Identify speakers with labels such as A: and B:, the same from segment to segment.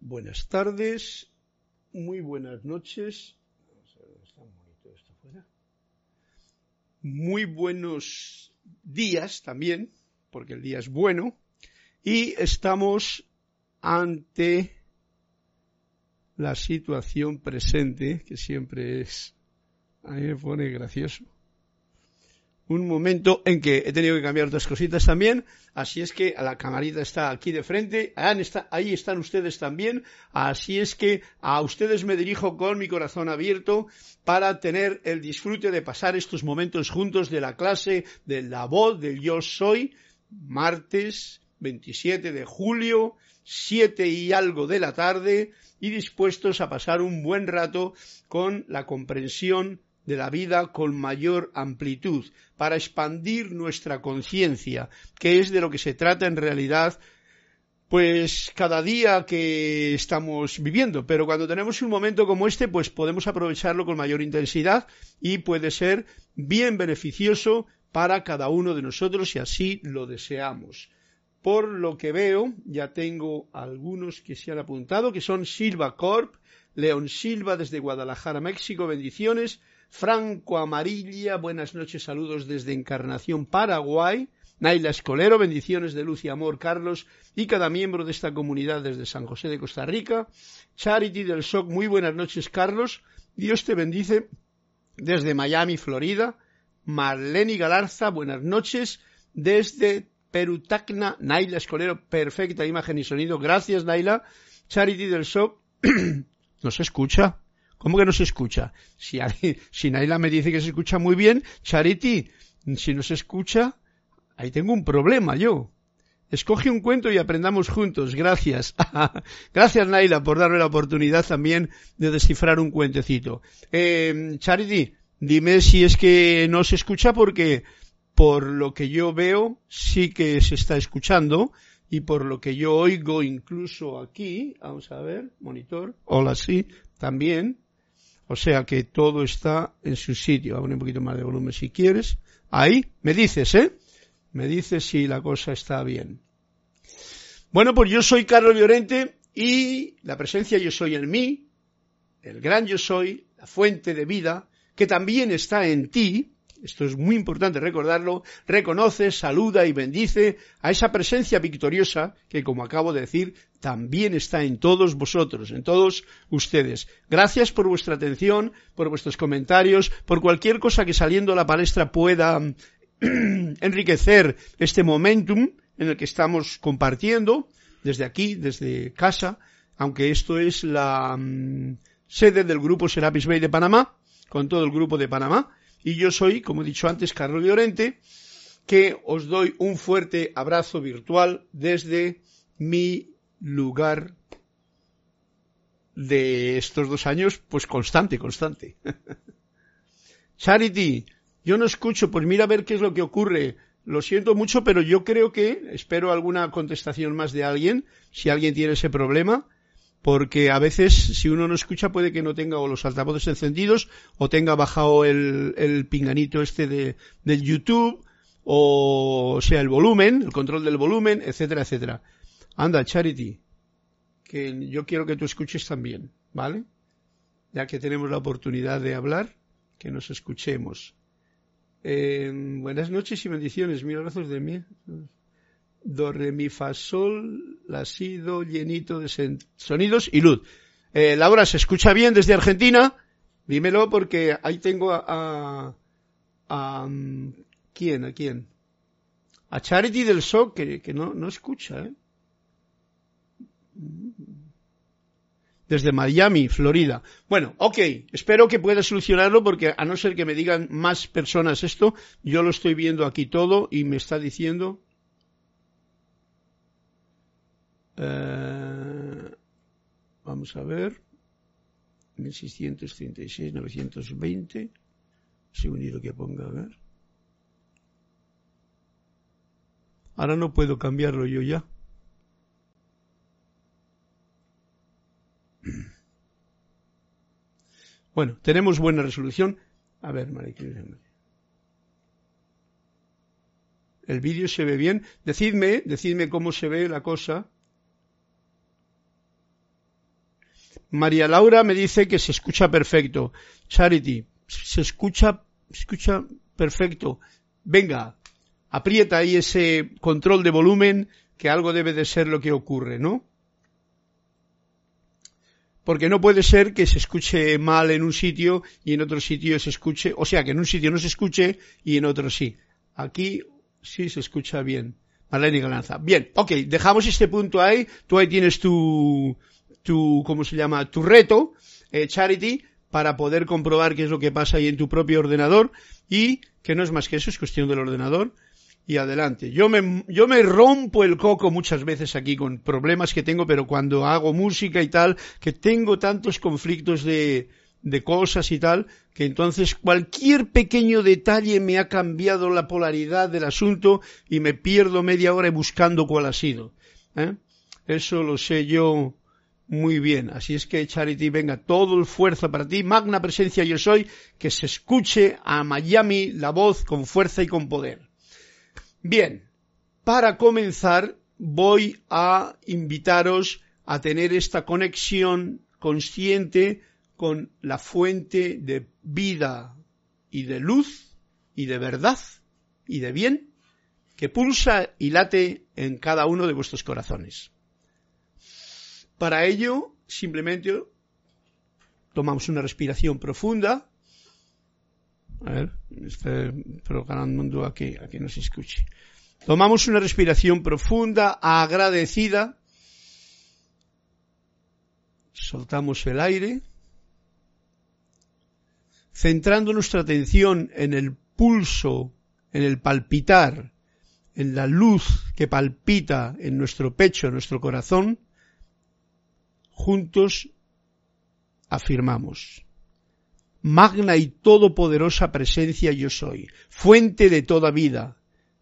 A: Buenas tardes, muy buenas noches. Muy buenos días también, porque el día es bueno. Y estamos ante la situación presente, que siempre es, a mí me pone gracioso un momento en que he tenido que cambiar otras cositas también, así es que la camarita está aquí de frente, ahí están ustedes también, así es que a ustedes me dirijo con mi corazón abierto para tener el disfrute de pasar estos momentos juntos de la clase de la voz del yo soy, martes 27 de julio, 7 y algo de la tarde, y dispuestos a pasar un buen rato con la comprensión de la vida con mayor amplitud, para expandir nuestra conciencia, que es de lo que se trata en realidad pues cada día que estamos viviendo, pero cuando tenemos un momento como este, pues podemos aprovecharlo con mayor intensidad y puede ser bien beneficioso para cada uno de nosotros si así lo deseamos. Por lo que veo, ya tengo algunos que se han apuntado, que son Silva Corp, León Silva desde Guadalajara, México, bendiciones, Franco Amarilla, buenas noches, saludos desde Encarnación, Paraguay. Naila Escolero, bendiciones de luz y amor, Carlos, y cada miembro de esta comunidad desde San José de Costa Rica. Charity del SOC, muy buenas noches, Carlos. Dios te bendice desde Miami, Florida. Marlene Galarza, buenas noches desde Perutacna. Naila Escolero, perfecta imagen y sonido. Gracias, Naila. Charity del SOC, ¿nos escucha? ¿Cómo que no se escucha? Si, si Naila me dice que se escucha muy bien, Charity, si no se escucha, ahí tengo un problema yo. Escoge un cuento y aprendamos juntos. Gracias. Gracias, Naila, por darme la oportunidad también de descifrar un cuentecito. Eh, Charity, dime si es que no se escucha porque por lo que yo veo sí que se está escuchando y por lo que yo oigo incluso aquí, vamos a ver, monitor, hola sí, también, o sea que todo está en su sitio. Vamos a poner un poquito más de volumen si quieres. Ahí, me dices, ¿eh? Me dices si la cosa está bien. Bueno, pues yo soy Carlos Llorente y la presencia yo soy en mí, el gran yo soy, la fuente de vida, que también está en ti, esto es muy importante recordarlo, reconoce, saluda y bendice a esa presencia victoriosa que, como acabo de decir, también está en todos vosotros, en todos ustedes. Gracias por vuestra atención, por vuestros comentarios, por cualquier cosa que saliendo a la palestra pueda enriquecer este momentum en el que estamos compartiendo desde aquí, desde casa, aunque esto es la mm, sede del grupo Serapis Bay de Panamá, con todo el grupo de Panamá, y yo soy, como he dicho antes, Carlos Llorente, que os doy un fuerte abrazo virtual desde mi lugar de estos dos años, pues constante, constante. Charity, yo no escucho, pues mira a ver qué es lo que ocurre. Lo siento mucho, pero yo creo que espero alguna contestación más de alguien, si alguien tiene ese problema porque a veces si uno no escucha puede que no tenga o los altavoces encendidos o tenga bajado el, pinganito este de, del YouTube o sea el volumen, el control del volumen, etcétera, etcétera. Anda, Charity, que yo quiero que tú escuches también, ¿vale? Ya que tenemos la oportunidad de hablar, que nos escuchemos. Eh, buenas noches y bendiciones, mil abrazos de mí do, re, mi, fa, sol, la, llenito de sonidos y luz. Eh, Laura, ¿se escucha bien desde Argentina? Dímelo porque ahí tengo a, a, mm, ¿quién? ¿A quién? A Charity del SOC que, que no, no escucha, ¿eh? Desde Miami, Florida. Bueno, ok, espero que pueda solucionarlo porque a no ser que me digan más personas esto, yo lo estoy viendo aquí todo y me está diciendo Eh, vamos a ver. 1636, 920. Segundito que ponga, a ver. Ahora no puedo cambiarlo yo ya. Bueno, tenemos buena resolución. A ver, El vídeo se ve bien. Decidme, decidme cómo se ve la cosa. María Laura me dice que se escucha perfecto. Charity, se escucha, se escucha perfecto. Venga, aprieta ahí ese control de volumen, que algo debe de ser lo que ocurre, ¿no? Porque no puede ser que se escuche mal en un sitio y en otro sitio se escuche, o sea, que en un sitio no se escuche y en otro sí. Aquí sí se escucha bien. Marlene Galanza. Bien, ok, dejamos este punto ahí. Tú ahí tienes tu, tu, ¿cómo se llama? Tu reto, eh, Charity, para poder comprobar qué es lo que pasa ahí en tu propio ordenador y que no es más que eso, es cuestión del ordenador y adelante. Yo me, yo me rompo el coco muchas veces aquí con problemas que tengo, pero cuando hago música y tal, que tengo tantos conflictos de, de cosas y tal, que entonces cualquier pequeño detalle me ha cambiado la polaridad del asunto y me pierdo media hora buscando cuál ha sido. ¿eh? Eso lo sé yo muy bien. Así es que Charity, venga, todo el fuerza para ti. Magna presencia yo soy, que se escuche a Miami la voz con fuerza y con poder. Bien, para comenzar voy a invitaros a tener esta conexión consciente con la fuente de vida y de luz y de verdad y de bien que pulsa y late en cada uno de vuestros corazones. Para ello, simplemente tomamos una respiración profunda. A ver, programando a que, a que nos escuche. Tomamos una respiración profunda, agradecida. Soltamos el aire centrando nuestra atención en el pulso, en el palpitar, en la luz que palpita en nuestro pecho, en nuestro corazón, juntos afirmamos, magna y todopoderosa presencia yo soy, fuente de toda vida,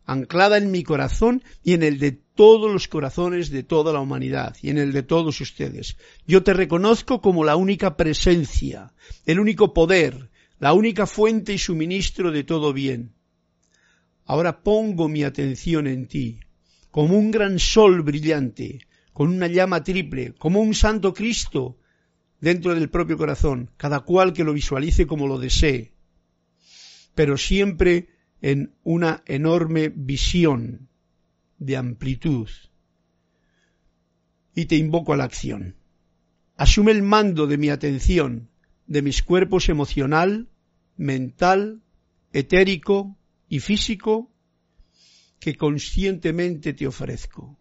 A: anclada en mi corazón y en el de todos los corazones de toda la humanidad y en el de todos ustedes. Yo te reconozco como la única presencia, el único poder, la única fuente y suministro de todo bien. Ahora pongo mi atención en ti, como un gran sol brillante, con una llama triple, como un santo Cristo dentro del propio corazón, cada cual que lo visualice como lo desee, pero siempre en una enorme visión de amplitud. Y te invoco a la acción. Asume el mando de mi atención de mis cuerpos emocional, mental, etérico y físico que conscientemente te ofrezco.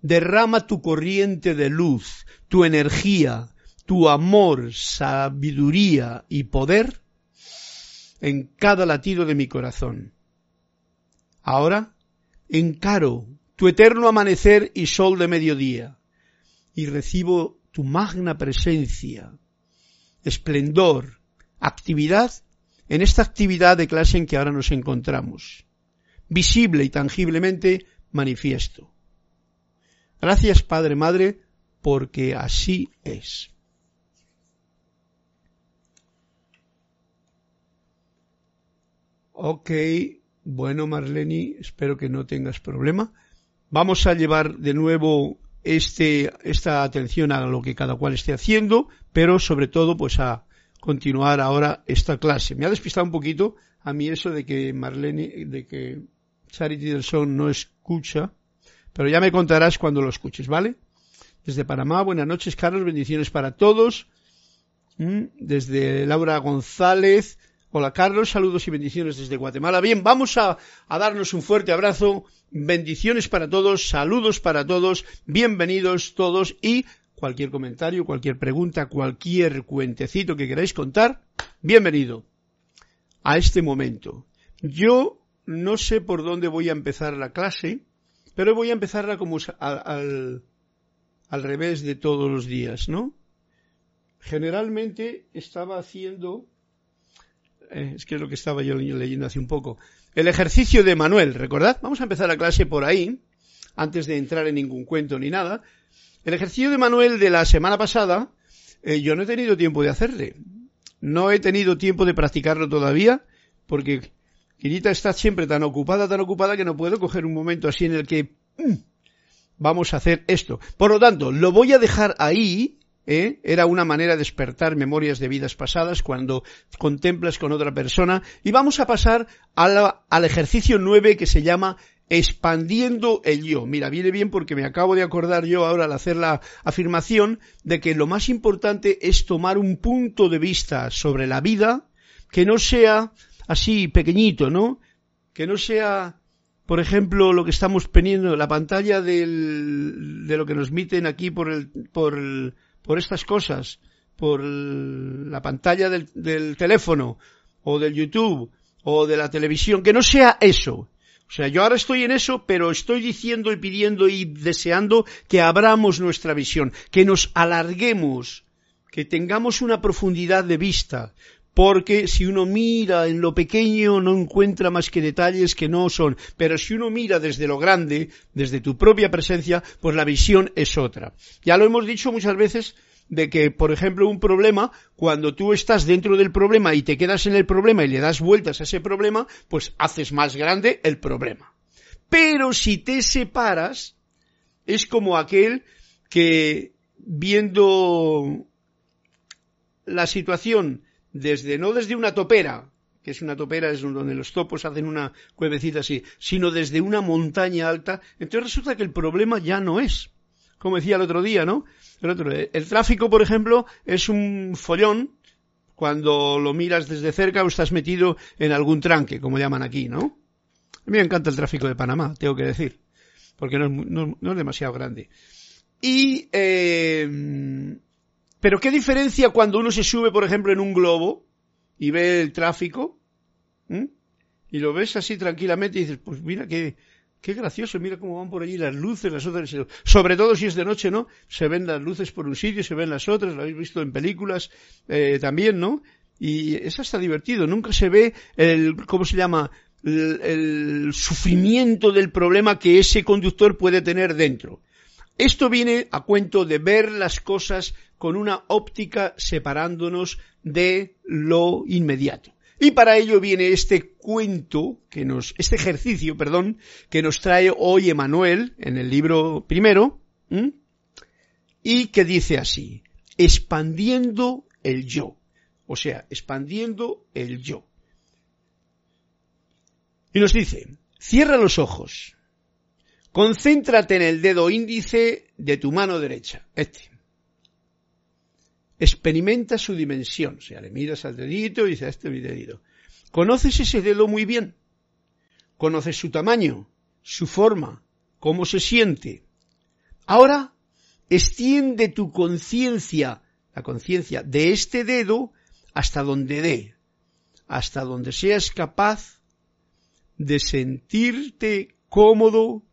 A: Derrama tu corriente de luz, tu energía, tu amor, sabiduría y poder en cada latido de mi corazón. Ahora encaro tu eterno amanecer y sol de mediodía y recibo tu magna presencia esplendor, actividad en esta actividad de clase en que ahora nos encontramos, visible y tangiblemente manifiesto. Gracias Padre Madre, porque así es. Ok, bueno Marlene, espero que no tengas problema. Vamos a llevar de nuevo este, esta atención a lo que cada cual esté haciendo, pero sobre todo pues a continuar ahora esta clase. Me ha despistado un poquito a mí eso de que Marlene, de que Charity del Son no escucha, pero ya me contarás cuando lo escuches, ¿vale? Desde Panamá, buenas noches, Carlos, bendiciones para todos. Mm, desde Laura González, Hola Carlos, saludos y bendiciones desde Guatemala. Bien, vamos a, darnos un fuerte abrazo, bendiciones para todos, saludos para todos, bienvenidos todos y cualquier comentario, cualquier pregunta, cualquier cuentecito que queráis contar, bienvenido a este momento. Yo no sé por dónde voy a empezar la clase, pero voy a empezarla como al, al revés de todos los días, ¿no? Generalmente estaba haciendo eh, es que es lo que estaba yo leyendo hace un poco. El ejercicio de Manuel, ¿recordad? Vamos a empezar la clase por ahí, antes de entrar en ningún cuento ni nada. El ejercicio de Manuel de la semana pasada, eh, yo no he tenido tiempo de hacerle. No he tenido tiempo de practicarlo todavía, porque Quirita está siempre tan ocupada, tan ocupada, que no puedo coger un momento así en el que mm, vamos a hacer esto. Por lo tanto, lo voy a dejar ahí, ¿eh? era una manera de despertar memorias de vidas pasadas cuando contemplas con otra persona. Y vamos a pasar al ejercicio 9 que se llama expandiendo el yo. Mira, viene bien porque me acabo de acordar yo ahora al hacer la afirmación de que lo más importante es tomar un punto de vista sobre la vida que no sea así pequeñito, ¿no? Que no sea, por ejemplo, lo que estamos poniendo, la pantalla del, de lo que nos miten aquí por el, por por estas cosas, por la pantalla del, del teléfono o del YouTube o de la televisión, que no sea eso. O sea, yo ahora estoy en eso, pero estoy diciendo y pidiendo y deseando que abramos nuestra visión, que nos alarguemos, que tengamos una profundidad de vista, porque si uno mira en lo pequeño no encuentra más que detalles que no son, pero si uno mira desde lo grande, desde tu propia presencia, pues la visión es otra. Ya lo hemos dicho muchas veces de que, por ejemplo, un problema, cuando tú estás dentro del problema y te quedas en el problema y le das vueltas a ese problema, pues haces más grande el problema. Pero si te separas, es como aquel que viendo la situación desde, no desde una topera, que es una topera, es donde los topos hacen una cuevecita así, sino desde una montaña alta, entonces resulta que el problema ya no es, como decía el otro día, ¿no? El, otro, el tráfico, por ejemplo, es un follón cuando lo miras desde cerca o estás metido en algún tranque, como llaman aquí, ¿no? A mí me encanta el tráfico de Panamá, tengo que decir, porque no es, no es demasiado grande. Y eh, pero ¿qué diferencia cuando uno se sube, por ejemplo, en un globo y ve el tráfico? Y lo ves así tranquilamente y dices, pues mira qué, qué gracioso, mira cómo van por allí las luces, las otras, sobre todo si es de noche, ¿no? Se ven las luces por un sitio, se ven las otras, lo habéis visto en películas eh, también, ¿no? Y es hasta divertido, nunca se ve el, ¿cómo se llama? el sufrimiento del problema que ese conductor puede tener dentro. Esto viene a cuento de ver las cosas con una óptica separándonos de lo inmediato. Y para ello viene este cuento que nos, este ejercicio, perdón, que nos trae hoy Emanuel en el libro primero, y que dice así, expandiendo el yo. O sea, expandiendo el yo. Y nos dice, cierra los ojos Concéntrate en el dedo índice de tu mano derecha, este. Experimenta su dimensión, o sea, le miras al dedito y dices, este es mi dedito. Conoces ese dedo muy bien. Conoces su tamaño, su forma, cómo se siente. Ahora, extiende tu conciencia, la conciencia de este dedo hasta donde dé, hasta donde seas capaz de sentirte cómodo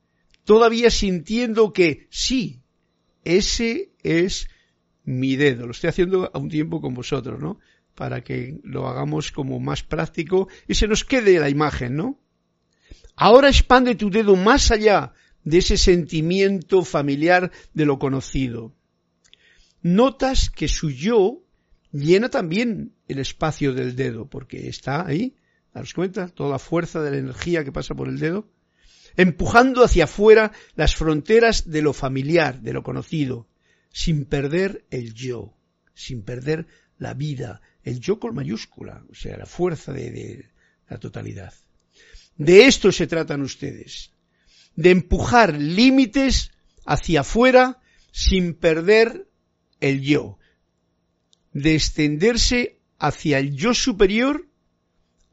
A: todavía sintiendo que sí, ese es mi dedo. Lo estoy haciendo a un tiempo con vosotros, ¿no? Para que lo hagamos como más práctico y se nos quede la imagen, ¿no? Ahora expande tu dedo más allá de ese sentimiento familiar de lo conocido. Notas que su yo llena también el espacio del dedo, porque está ahí, daros cuenta, toda la fuerza de la energía que pasa por el dedo empujando hacia afuera las fronteras de lo familiar, de lo conocido, sin perder el yo, sin perder la vida, el yo con mayúscula, o sea, la fuerza de, la totalidad. De esto se tratan ustedes, de empujar límites hacia afuera sin perder el yo, de extenderse hacia el yo superior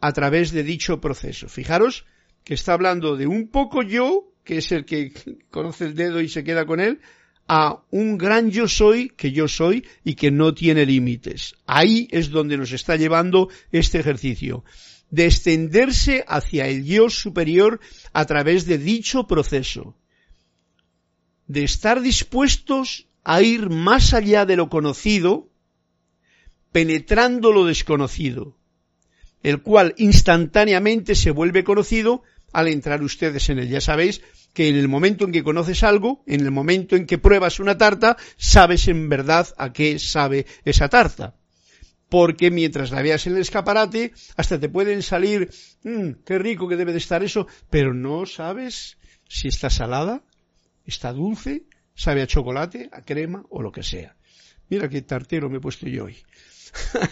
A: a través de dicho proceso. Fijaros que está hablando de un poco yo, que es el que conoce el dedo y se queda con él, a un gran yo soy que yo soy y que no tiene límites. Ahí es donde nos está llevando este ejercicio. De extenderse hacia el yo superior a través de dicho proceso. De estar dispuestos a ir más allá de lo conocido, penetrando lo desconocido, el cual instantáneamente se vuelve conocido al entrar ustedes en él. Ya sabéis que en el momento en que conoces algo, en el momento en que pruebas una tarta, sabes en verdad a qué sabe esa tarta. Porque mientras la veas en el escaparate, hasta te pueden salir, mmm, qué rico que debe de estar eso, pero no sabes si está salada, está dulce, sabe a chocolate, a crema o lo que sea. Mira qué tartero me he puesto yo hoy.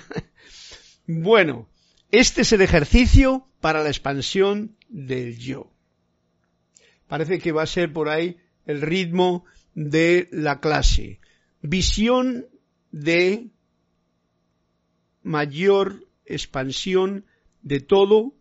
A: bueno, este es el ejercicio para la expansión del yo. Parece que va a ser por ahí el ritmo de la clase. Visión de mayor expansión de todo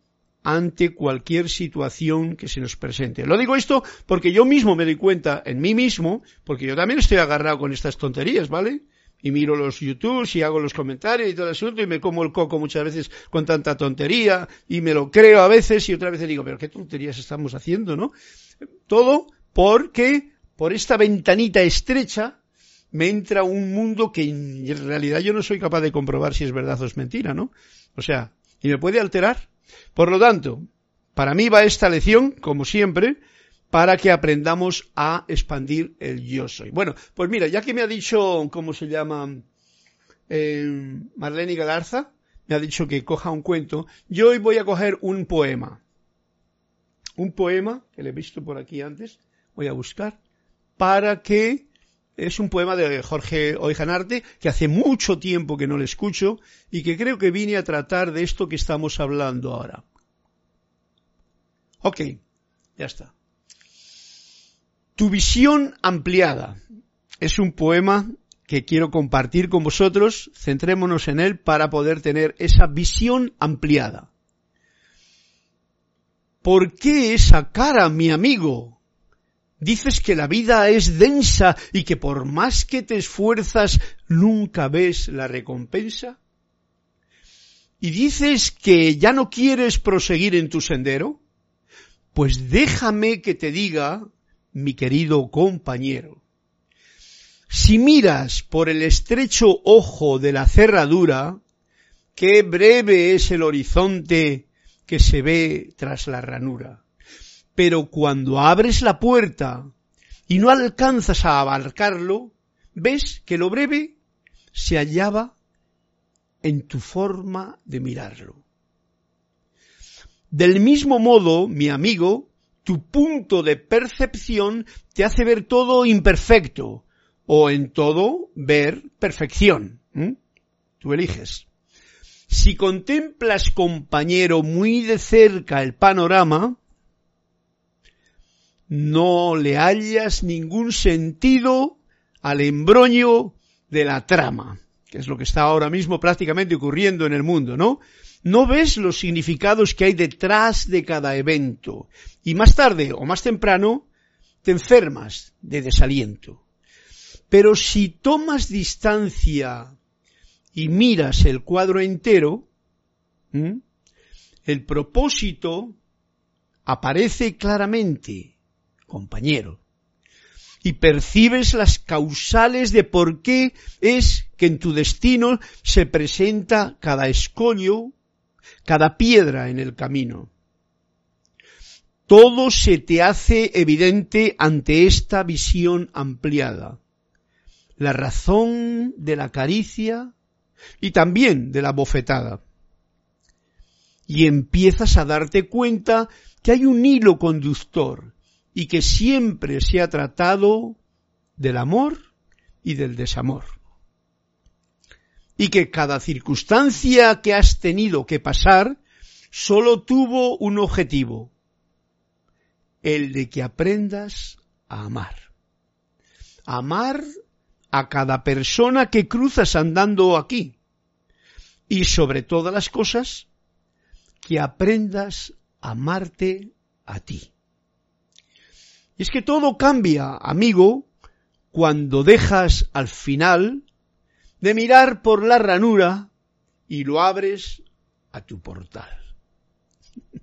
A: ante cualquier situación que se nos presente. Lo digo esto porque yo mismo me doy cuenta en mí mismo, porque yo también estoy agarrado con estas tonterías, ¿vale? Y miro los YouTubes y hago los comentarios y todo el asunto y me como el coco muchas veces con tanta tontería y me lo creo a veces y otra vez digo, pero qué tonterías estamos haciendo, ¿no? Todo porque por esta ventanita estrecha me entra un mundo que en realidad yo no soy capaz de comprobar si es verdad o es mentira, ¿no? O sea, y me puede alterar. Por lo tanto, para mí va esta lección, como siempre, para que aprendamos a expandir el yo soy. Bueno, pues mira, ya que me ha dicho, ¿cómo se llama? Eh, Marlene Galarza, me ha dicho que coja un cuento, yo hoy voy a coger un poema. Un poema, que le he visto por aquí antes, voy a buscar, para que es un poema de Jorge Oijanarte que hace mucho tiempo que no le escucho y que creo que vine a tratar de esto que estamos hablando ahora. Ok, ya está. Tu visión ampliada es un poema que quiero compartir con vosotros. Centrémonos en él para poder tener esa visión ampliada. ¿Por qué esa cara, mi amigo? Dices que la vida es densa y que por más que te esfuerzas nunca ves la recompensa. Y dices que ya no quieres proseguir en tu sendero. Pues déjame que te diga, mi querido compañero, si miras por el estrecho ojo de la cerradura, qué breve es el horizonte que se ve tras la ranura pero cuando abres la puerta y no alcanzas a abarcarlo, ves que lo breve se hallaba en tu forma de mirarlo. Del mismo modo, mi amigo, tu punto de percepción te hace ver todo imperfecto o en todo ver perfección. Tú eliges. Si contemplas, compañero, muy de cerca el panorama, no le hallas ningún sentido al embroño de la trama, que es lo que está ahora mismo prácticamente ocurriendo en el mundo, ¿no? No ves los significados que hay detrás de cada evento y más tarde o más temprano te enfermas de desaliento. Pero si tomas distancia y miras el cuadro entero, el propósito aparece claramente compañero. Y percibes las causales de por qué es que en tu destino se presenta cada escollo, cada piedra en el camino. Todo se te hace evidente ante esta visión ampliada. La razón de la caricia y también de la bofetada. Y empiezas a darte cuenta que hay un hilo conductor y que siempre se ha tratado del amor y del desamor. Y que cada circunstancia que has tenido que pasar solo tuvo un objetivo, el de que aprendas a amar. Amar a cada persona que cruzas andando aquí. Y sobre todas las cosas, que aprendas a amarte a ti. Y es que todo cambia, amigo, cuando dejas al final de mirar por la ranura y lo abres a tu portal.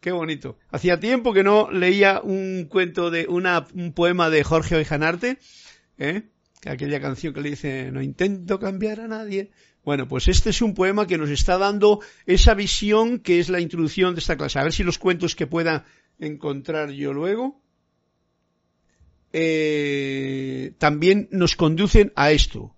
A: Qué bonito. Hacía tiempo que no leía un cuento de una, un poema de Jorge Oijanarte, ¿eh? aquella canción que le dice no intento cambiar a nadie. Bueno, pues este es un poema que nos está dando esa visión que es la introducción de esta clase. A ver si los cuentos que pueda encontrar yo luego eh, también nos conducen a esto,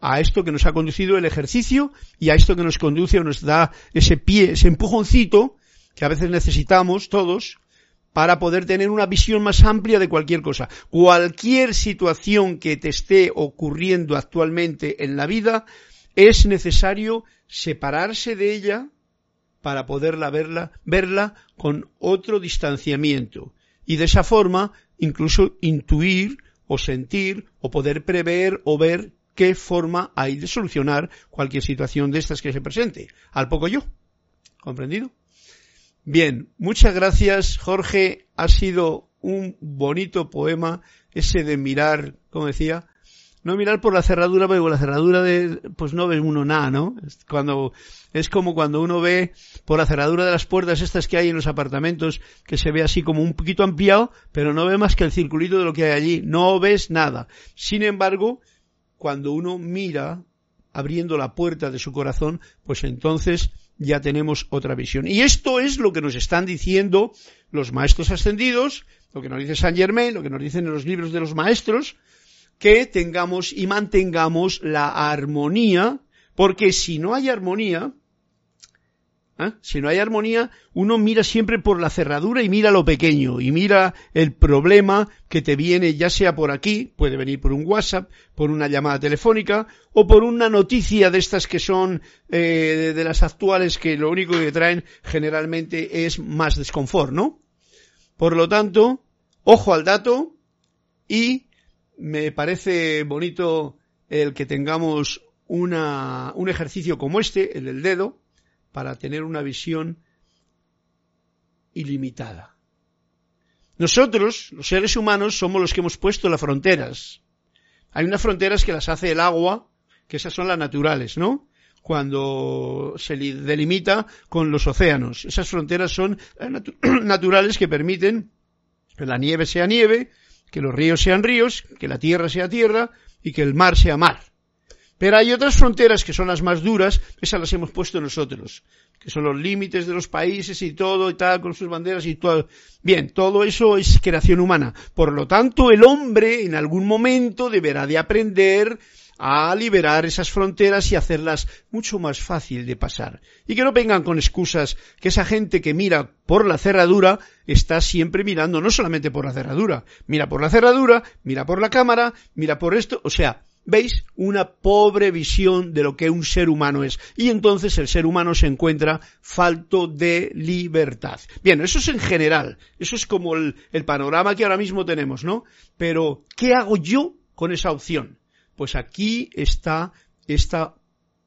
A: a esto que nos ha conducido el ejercicio y a esto que nos conduce o nos da ese pie, ese empujoncito que a veces necesitamos todos para poder tener una visión más amplia de cualquier cosa. Cualquier situación que te esté ocurriendo actualmente en la vida, es necesario separarse de ella para poderla verla, verla con otro distanciamiento. Y de esa forma, incluso intuir o sentir o poder prever o ver qué forma hay de solucionar cualquier situación de estas que se presente. Al poco yo. ¿Comprendido? Bien, muchas gracias, Jorge. Ha sido un bonito poema ese de mirar, como decía, no mirar por la cerradura, porque con la cerradura de, pues no ve uno nada, ¿no? Cuando, es como cuando uno ve por la cerradura de las puertas estas que hay en los apartamentos, que se ve así como un poquito ampliado, pero no ve más que el circulito de lo que hay allí. No ves nada. Sin embargo, cuando uno mira abriendo la puerta de su corazón, pues entonces ya tenemos otra visión. Y esto es lo que nos están diciendo los maestros ascendidos, lo que nos dice Saint Germain, lo que nos dicen en los libros de los maestros, que tengamos y mantengamos la armonía, porque si no hay armonía, ¿eh? si no hay armonía, uno mira siempre por la cerradura y mira lo pequeño, y mira el problema que te viene, ya sea por aquí, puede venir por un WhatsApp, por una llamada telefónica, o por una noticia de estas que son eh, de las actuales, que lo único que traen generalmente es más desconfort, ¿no? Por lo tanto, ojo al dato y me parece bonito el que tengamos una, un ejercicio como este, el del dedo, para tener una visión ilimitada. Nosotros, los seres humanos, somos los que hemos puesto las fronteras. Hay unas fronteras que las hace el agua, que esas son las naturales, ¿no? Cuando se delimita con los océanos. Esas fronteras son naturales que permiten que la nieve sea nieve, que los ríos sean ríos, que la tierra sea tierra y que el mar sea mar. Pero hay otras fronteras que son las más duras, esas las hemos puesto nosotros, que son los límites de los países y todo y tal, con sus banderas y todo. Bien, todo eso es creación humana. Por lo tanto, el hombre en algún momento deberá de aprender a liberar esas fronteras y hacerlas mucho más fácil de pasar. Y que no vengan con excusas que esa gente que mira por la cerradura está siempre mirando no solamente por la cerradura, mira por la cerradura, mira por la cámara, mira por esto, o sea, ¿Veis? Una pobre visión de lo que un ser humano es. Y entonces el ser humano se encuentra falto de libertad. Bien, eso es en general. Eso es como el, panorama que ahora mismo tenemos, ¿no? Pero, ¿qué hago yo con esa opción? Pues aquí está esta,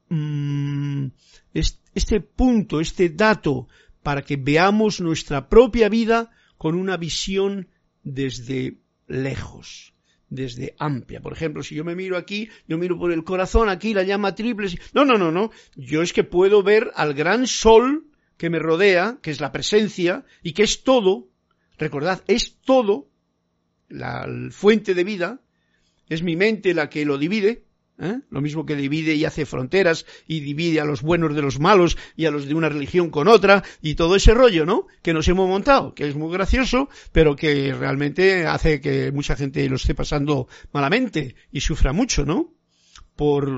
A: mm, este punto, este dato, para que veamos nuestra propia vida con una visión desde lejos, desde amplia. Por ejemplo, si yo me miro aquí, yo miro por el corazón, aquí la llama triple. No, no, no, no. Yo es que puedo ver al gran sol que me rodea, que es la presencia, y que es todo, recordad, es todo, la fuente de vida, es mi mente la que lo divide, ¿eh? lo mismo que divide y hace fronteras y divide a los buenos de los malos y a los de una religión con otra y todo ese rollo, ¿no? Que nos hemos montado, que es muy gracioso, pero que realmente hace que mucha gente lo esté pasando malamente y sufra mucho, ¿no? por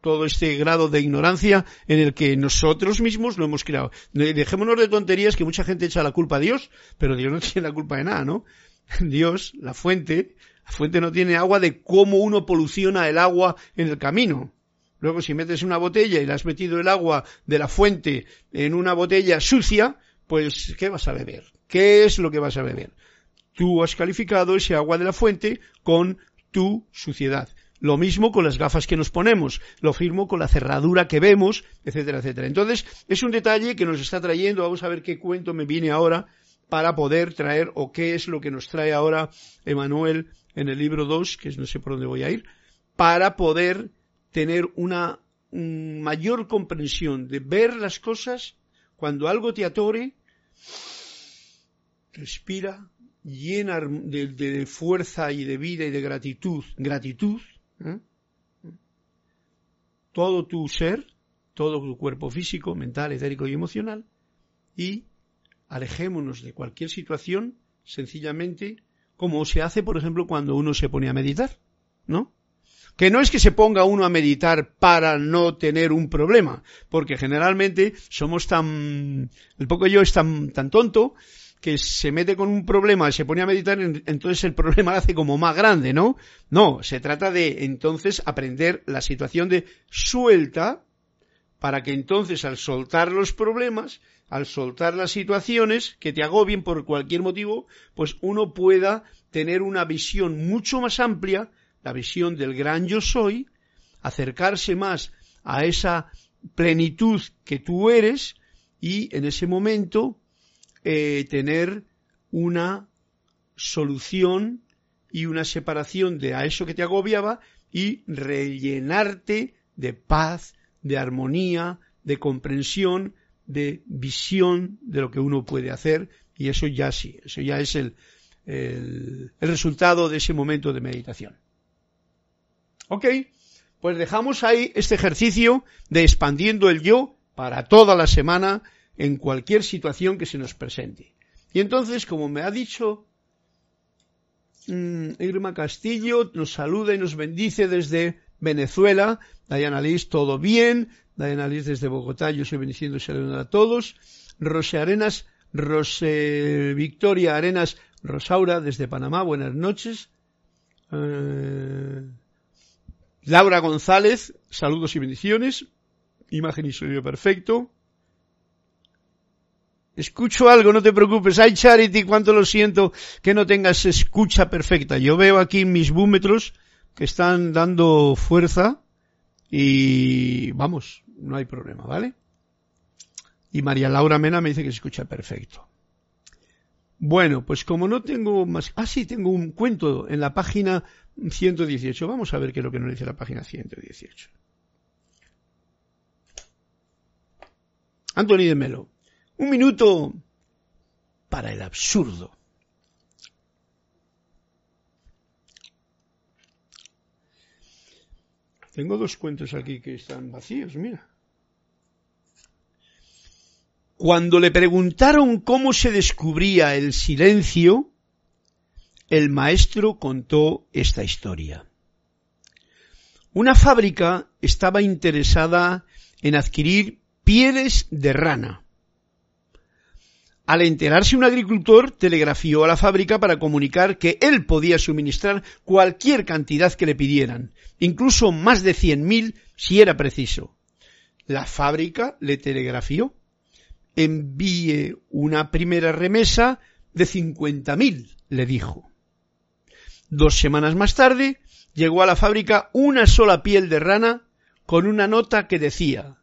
A: todo este grado de ignorancia en el que nosotros mismos lo hemos creado. Dejémonos de tonterías que mucha gente echa la culpa a Dios, pero Dios no tiene la culpa de nada, ¿no? Dios, la fuente, la fuente no tiene agua de cómo uno poluciona el agua en el camino. Luego, si metes una botella y le has metido el agua de la fuente en una botella sucia, pues, ¿qué vas a beber? ¿Qué es lo que vas a beber? Tú has calificado ese agua de la fuente con tu suciedad. Lo mismo con las gafas que nos ponemos, lo firmo con la cerradura que vemos, etcétera, etcétera. Entonces, es un detalle que nos está trayendo, vamos a ver qué cuento me viene ahora para poder traer o qué es lo que nos trae ahora Emanuel en el libro 2, que no sé por dónde voy a ir, para poder tener una mayor comprensión de ver las cosas cuando algo te atore, respira, llena de, fuerza y de vida y de gratitud, gratitud, ¿eh? todo tu ser, todo tu cuerpo físico, mental, etérico y emocional, y alejémonos de cualquier situación sencillamente como se hace, por ejemplo, cuando uno se pone a meditar, ¿no? Que no es que se ponga uno a meditar para no tener un problema, porque generalmente somos tan, el poco yo es tan, tan tonto que se mete con un problema y se pone a meditar, entonces el problema lo hace como más grande, ¿no? No, se trata de entonces aprender la situación de suelta para que entonces al soltar los problemas, al soltar las situaciones que te agobien por cualquier motivo, pues uno pueda tener una visión mucho más amplia, la visión del gran yo soy, acercarse más a esa plenitud que tú eres y en ese momento eh, tener una solución y una separación de a eso que te agobiaba y rellenarte de paz, de armonía, de comprensión, de visión de lo que uno puede hacer y eso ya sí, eso ya es el, el, el resultado de ese momento de meditación. Ok, pues dejamos ahí este ejercicio de expandiendo el yo para toda la semana en cualquier situación que se nos presente. Y entonces, como me ha dicho mm, Irma Castillo, nos saluda y nos bendice desde Venezuela. Diana Liz, todo bien. Diana Liz desde Bogotá, yo soy bendiciendo y a todos. Rose Arenas, Rose Victoria Arenas, Rosaura desde Panamá, buenas noches. Eh, Laura González, saludos y bendiciones. Imagen y sonido perfecto. Escucho algo, no te preocupes. Hay Charity, cuánto lo siento que no tengas escucha perfecta. Yo veo aquí mis búmetros que están dando fuerza y vamos, no hay problema, ¿vale? Y María Laura Mena me dice que se escucha perfecto. Bueno, pues como no tengo más... Ah, sí, tengo un cuento en la página 118. Vamos a ver qué es lo que nos dice la página 118. Anthony de Melo. Un minuto para el absurdo. Tengo dos cuentos aquí que están vacíos, mira. Cuando le preguntaron cómo se descubría el silencio, el maestro contó esta historia. Una fábrica estaba interesada en adquirir pieles de rana. Al enterarse un agricultor, telegrafió a la fábrica para comunicar que él podía suministrar cualquier cantidad que le pidieran, incluso más de cien mil si era preciso. La fábrica le telegrafió envíe una primera remesa de cincuenta mil, le dijo. Dos semanas más tarde llegó a la fábrica una sola piel de rana con una nota que decía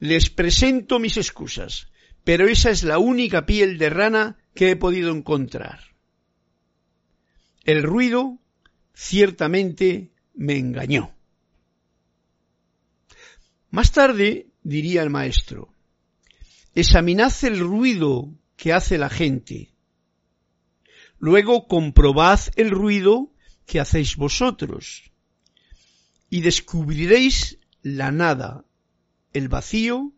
A: Les presento mis excusas, pero esa es la única piel de rana que he podido encontrar. El ruido ciertamente me engañó. Más tarde diría el maestro, examinad el ruido que hace la gente. Luego comprobad el ruido que hacéis vosotros y descubriréis la nada, el vacío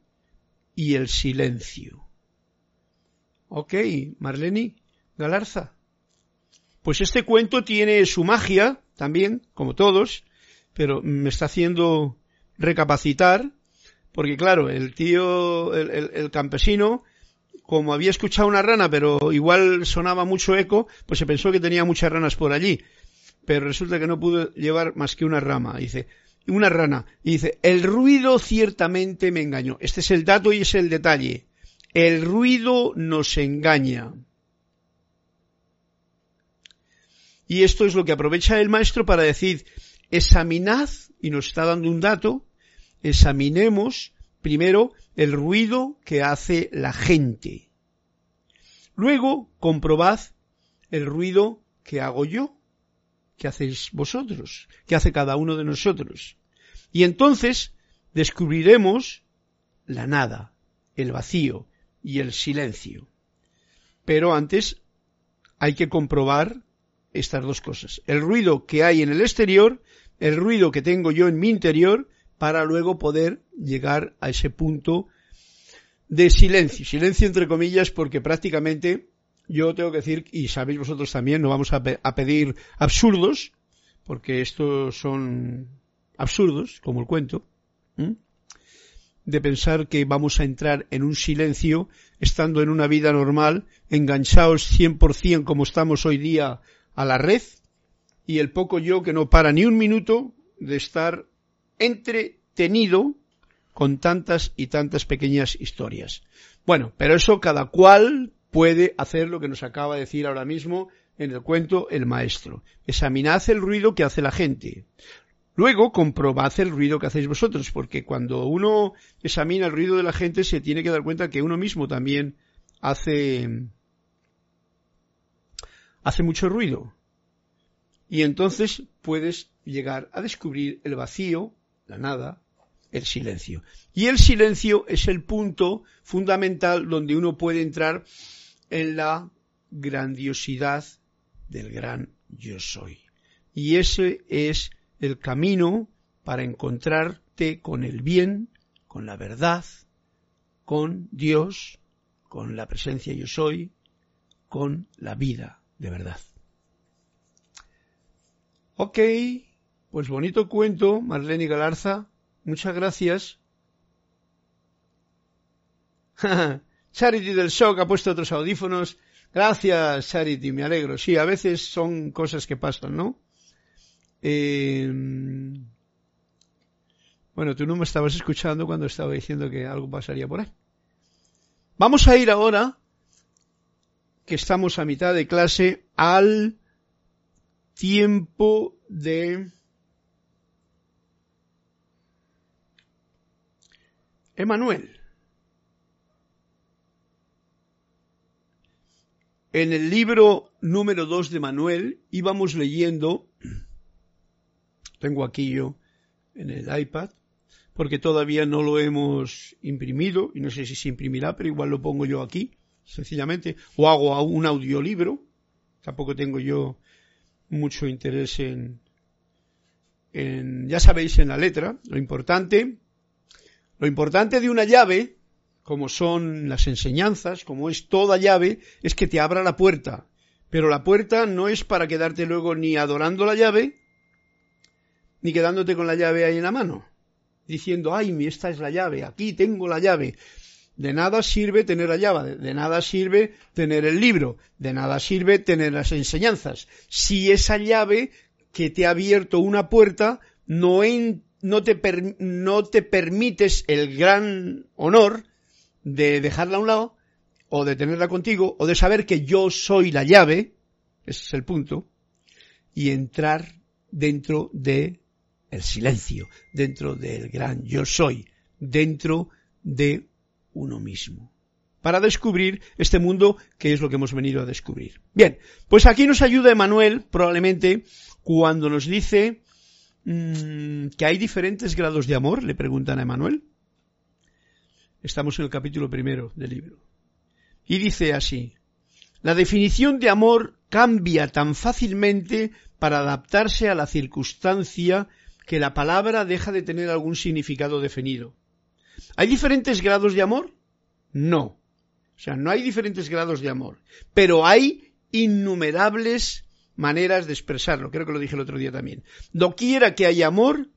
A: y el silencio. Ok, Marlene Galarza. Pues este cuento tiene su magia también, como todos, pero me está haciendo recapacitar porque claro, el tío, el, campesino, como había escuchado una rana, pero igual sonaba mucho eco, pues se pensó que tenía muchas ranas por allí. Pero resulta que no pudo llevar más que una rama. Dice, una rana. Y dice, el ruido ciertamente me engañó. Este es el dato y es el detalle. El ruido nos engaña. Y esto es lo que aprovecha el maestro para decir, examinad, y nos está dando un dato, examinemos primero el ruido que hace la gente. Luego comprobad el ruido que hago yo, que hacéis vosotros, que hace cada uno de nosotros. Y entonces descubriremos la nada, el vacío y el silencio. Pero antes hay que comprobar estas dos cosas. El ruido que hay en el exterior, el ruido que tengo yo en mi interior para luego poder llegar a ese punto de silencio. Silencio entre comillas porque prácticamente yo tengo que decir, y sabéis vosotros también, no vamos a, pedir absurdos, porque estos son absurdos, como el cuento. De pensar que vamos a entrar en un silencio estando en una vida normal, enganchados 100% como estamos hoy día a la red y el poco yo que no para ni un minuto de estar entretenido con tantas y tantas pequeñas historias. Bueno, pero eso cada cual puede hacer lo que nos acaba de decir ahora mismo en el cuento el maestro. Examinad el ruido que hace la gente. Luego comprobad el ruido que hacéis vosotros, porque cuando uno examina el ruido de la gente se tiene que dar cuenta que uno mismo también hace hace mucho ruido. Y entonces puedes llegar a descubrir el vacío, la nada, el silencio. Y el silencio es el punto fundamental donde uno puede entrar en la grandiosidad del gran yo soy. Y ese es el camino para encontrarte con el bien, con la verdad, con Dios, con la presencia yo soy, con la vida de verdad. Ok, pues bonito cuento, Marlene Galarza. Muchas gracias. Charity del Shock ha puesto otros audífonos. Gracias, Charity, me alegro. Sí, a veces son cosas que pasan, ¿no? Em, bueno, tú no me estabas escuchando cuando estaba diciendo que algo pasaría por ahí. Vamos a ir ahora, que estamos a mitad de clase, al tiempo de Emanuel. En el libro número 2 de Manuel íbamos leyendo tengo aquí yo en el iPad, porque todavía no lo hemos imprimido y no sé si se imprimirá, pero igual lo pongo yo aquí, sencillamente, o hago un audiolibro. Tampoco tengo yo mucho interés en, ya sabéis, en la letra. Lo importante, lo importante de una llave, como son las enseñanzas, como es toda llave, es que te abra la puerta. Pero la puerta no es para quedarte luego ni adorando la llave, ni quedándote con la llave ahí en la mano, diciendo, ay, esta es la llave, aquí tengo la llave. De nada sirve tener la llave, de nada sirve tener el libro, de nada sirve tener las enseñanzas. Si esa llave que te ha abierto una puerta no, no, te, no te permites el gran honor de dejarla a un lado, o de tenerla contigo, o de saber que yo soy la llave, ese es el punto, y entrar dentro de el silencio, dentro del gran yo soy, dentro de uno mismo. Para descubrir este mundo que es lo que hemos venido a descubrir. Bien, pues aquí nos ayuda Emanuel, probablemente, cuando nos dice mmm, que hay diferentes grados de amor, le preguntan a Emanuel. Estamos en el capítulo primero del libro. Y dice así, la definición de amor cambia tan fácilmente para adaptarse a la circunstancia que la palabra deja de tener algún significado definido. ¿Hay diferentes grados de amor? No. O sea, no hay diferentes grados de amor, pero hay innumerables maneras de expresarlo. Creo que lo dije el otro día también. Doquiera que haya amor,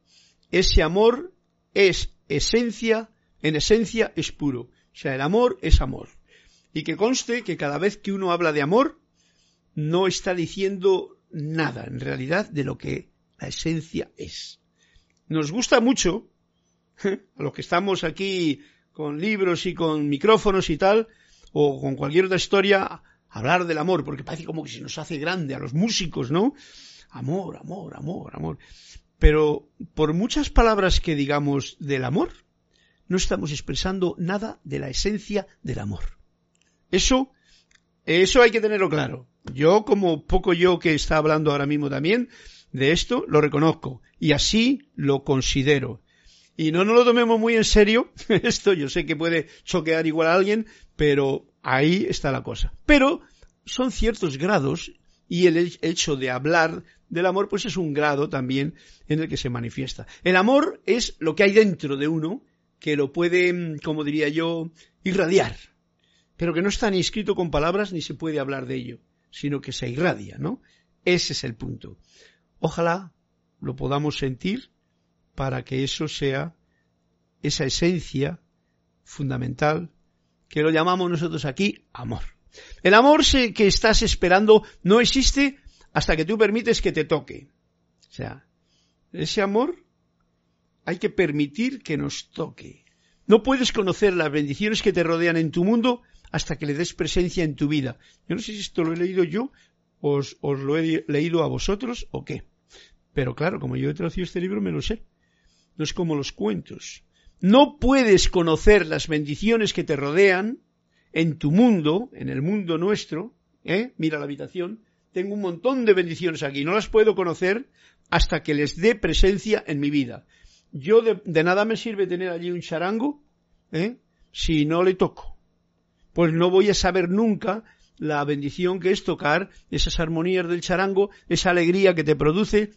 A: ese amor es esencia, en esencia es puro. O sea, el amor es amor. Y que conste que cada vez que uno habla de amor, no está diciendo nada en realidad de lo que la esencia es. Nos gusta mucho, a los que estamos aquí con libros y con micrófonos y tal, o con cualquier otra historia, hablar del amor, porque parece como que se nos hace grande a los músicos, ¿no? Amor, amor, amor, amor. Pero por muchas palabras que digamos del amor, no estamos expresando nada de la esencia del amor. Eso, eso hay que tenerlo claro. Yo, como poco yo que está hablando ahora mismo también, de esto, lo reconozco y así lo considero. Y no nos lo tomemos muy en serio, esto yo sé que puede choquear igual a alguien, pero ahí está la cosa. Pero son ciertos grados y el hecho de hablar del amor pues es un grado también en el que se manifiesta. El amor es lo que hay dentro de uno que lo puede, como diría yo, irradiar, pero que no está ni escrito con palabras ni se puede hablar de ello, sino que se irradia, ¿no? Ese es el punto. Ojalá lo podamos sentir para que eso sea esa esencia fundamental que lo llamamos nosotros aquí amor. El amor que estás esperando no existe hasta que tú permites que te toque. O sea, ese amor hay que permitir que nos toque. No puedes conocer las bendiciones que te rodean en tu mundo hasta que le des presencia en tu vida. Yo no sé si esto lo he leído yo, os, os lo he leído a vosotros o qué. Pero claro, como yo he traducido este libro, me lo sé. No es como los cuentos. No puedes conocer las bendiciones que te rodean en tu mundo, en el mundo nuestro, ¿eh? mira la habitación, tengo un montón de bendiciones aquí, no las puedo conocer hasta que les dé presencia en mi vida. Yo de, nada me sirve tener allí un charango ¿eh? si no le toco. Pues no voy a saber nunca la bendición que es tocar esas armonías del charango, esa alegría que te produce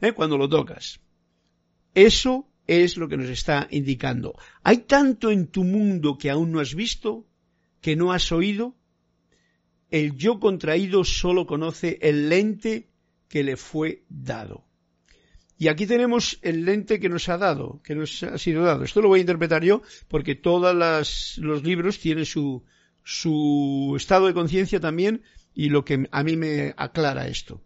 A: ¿eh? cuando lo tocas. Eso es lo que nos está indicando. Hay tanto en tu mundo que aún no has visto, que no has oído. El yo contraído solo conoce el lente que le fue dado. Y aquí tenemos el lente que nos ha dado, que nos ha sido dado. Esto lo voy a interpretar yo porque todos los libros tienen su, su estado de conciencia también y lo que a mí me aclara esto.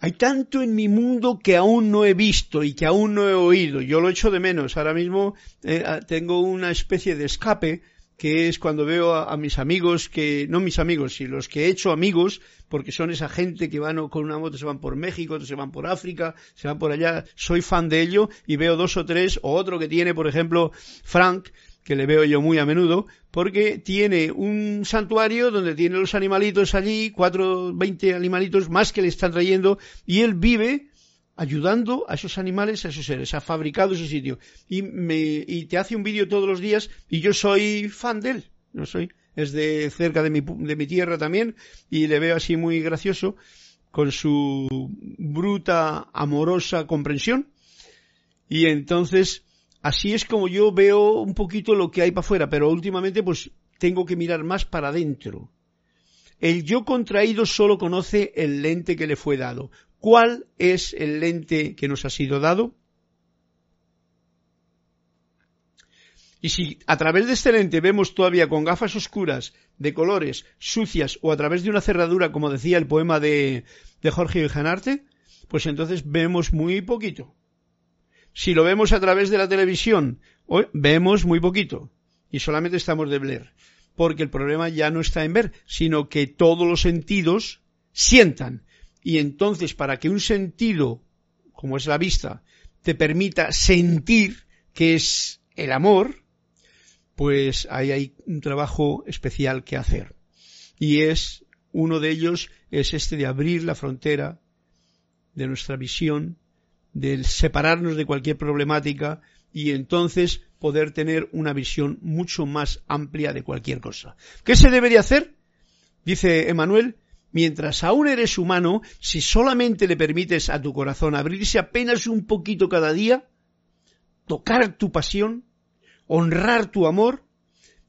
A: Hay tanto en mi mundo que aún no he visto y que aún no he oído. Yo lo echo de menos. Ahora mismo eh, tengo una especie de escape que es cuando veo a, mis amigos que, no mis amigos, sino los que he hecho amigos, porque son esa gente que van con una moto, se van por México, se van por África, se van por allá, soy fan de ello y veo dos o tres, o otro que tiene, por ejemplo, Frank, que le veo yo muy a menudo, porque tiene un santuario donde tiene los animalitos allí, cuatro, veinte animalitos más que le están trayendo, y él vive ayudando a esos animales, a esos seres, ha fabricado ese sitio. Y, me, y te hace un vídeo todos los días, y yo soy fan de él, no soy, es de cerca de mi, de mi tierra también, y le veo así muy gracioso, con su bruta, amorosa comprensión, y entonces Así es como yo veo un poquito lo que hay para afuera, pero últimamente pues tengo que mirar más para adentro. El yo contraído solo conoce el lente que le fue dado. ¿Cuál es el lente que nos ha sido dado? Y si a través de este lente vemos todavía con gafas oscuras, de colores, sucias, o a través de una cerradura, como decía el poema de, de Jorge Janarte, pues entonces vemos muy poquito. Si lo vemos a través de la televisión, vemos muy poquito y solamente estamos de ver. Porque el problema ya no está en ver, sino que todos los sentidos sientan. Y entonces, para que un sentido, como es la vista, te permita sentir que es el amor, pues ahí hay un trabajo especial que hacer. Y es, uno de ellos es este de abrir la frontera de nuestra visión de separarnos de cualquier problemática y entonces poder tener una visión mucho más amplia de cualquier cosa. ¿Qué se debería hacer? Dice Emanuel, mientras aún eres humano, si solamente le permites a tu corazón abrirse apenas un poquito cada día, tocar tu pasión, honrar tu amor,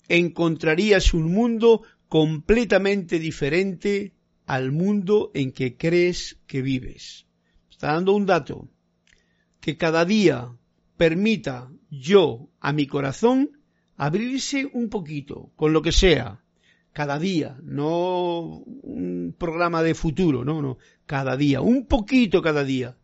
A: encontrarías un mundo completamente diferente al mundo en que crees que vives. Está dando un dato que cada día permita yo a mi corazón abrirse un poquito, con lo que sea, cada día, no un programa de futuro, no, no, cada día, un poquito cada día.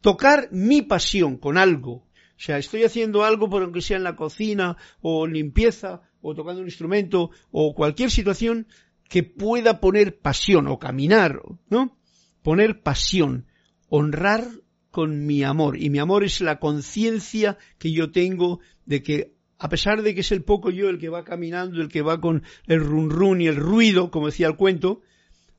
A: Tocar mi pasión con algo. O sea, estoy haciendo algo, por aunque sea en la cocina, o limpieza, o tocando un instrumento, o cualquier situación que pueda poner pasión, o caminar, ¿no? Poner pasión, honrar con mi amor. Y mi amor es la conciencia que yo tengo de que a pesar de que es el poco yo el que va caminando, el que va con el run run y el ruido, como decía el cuento,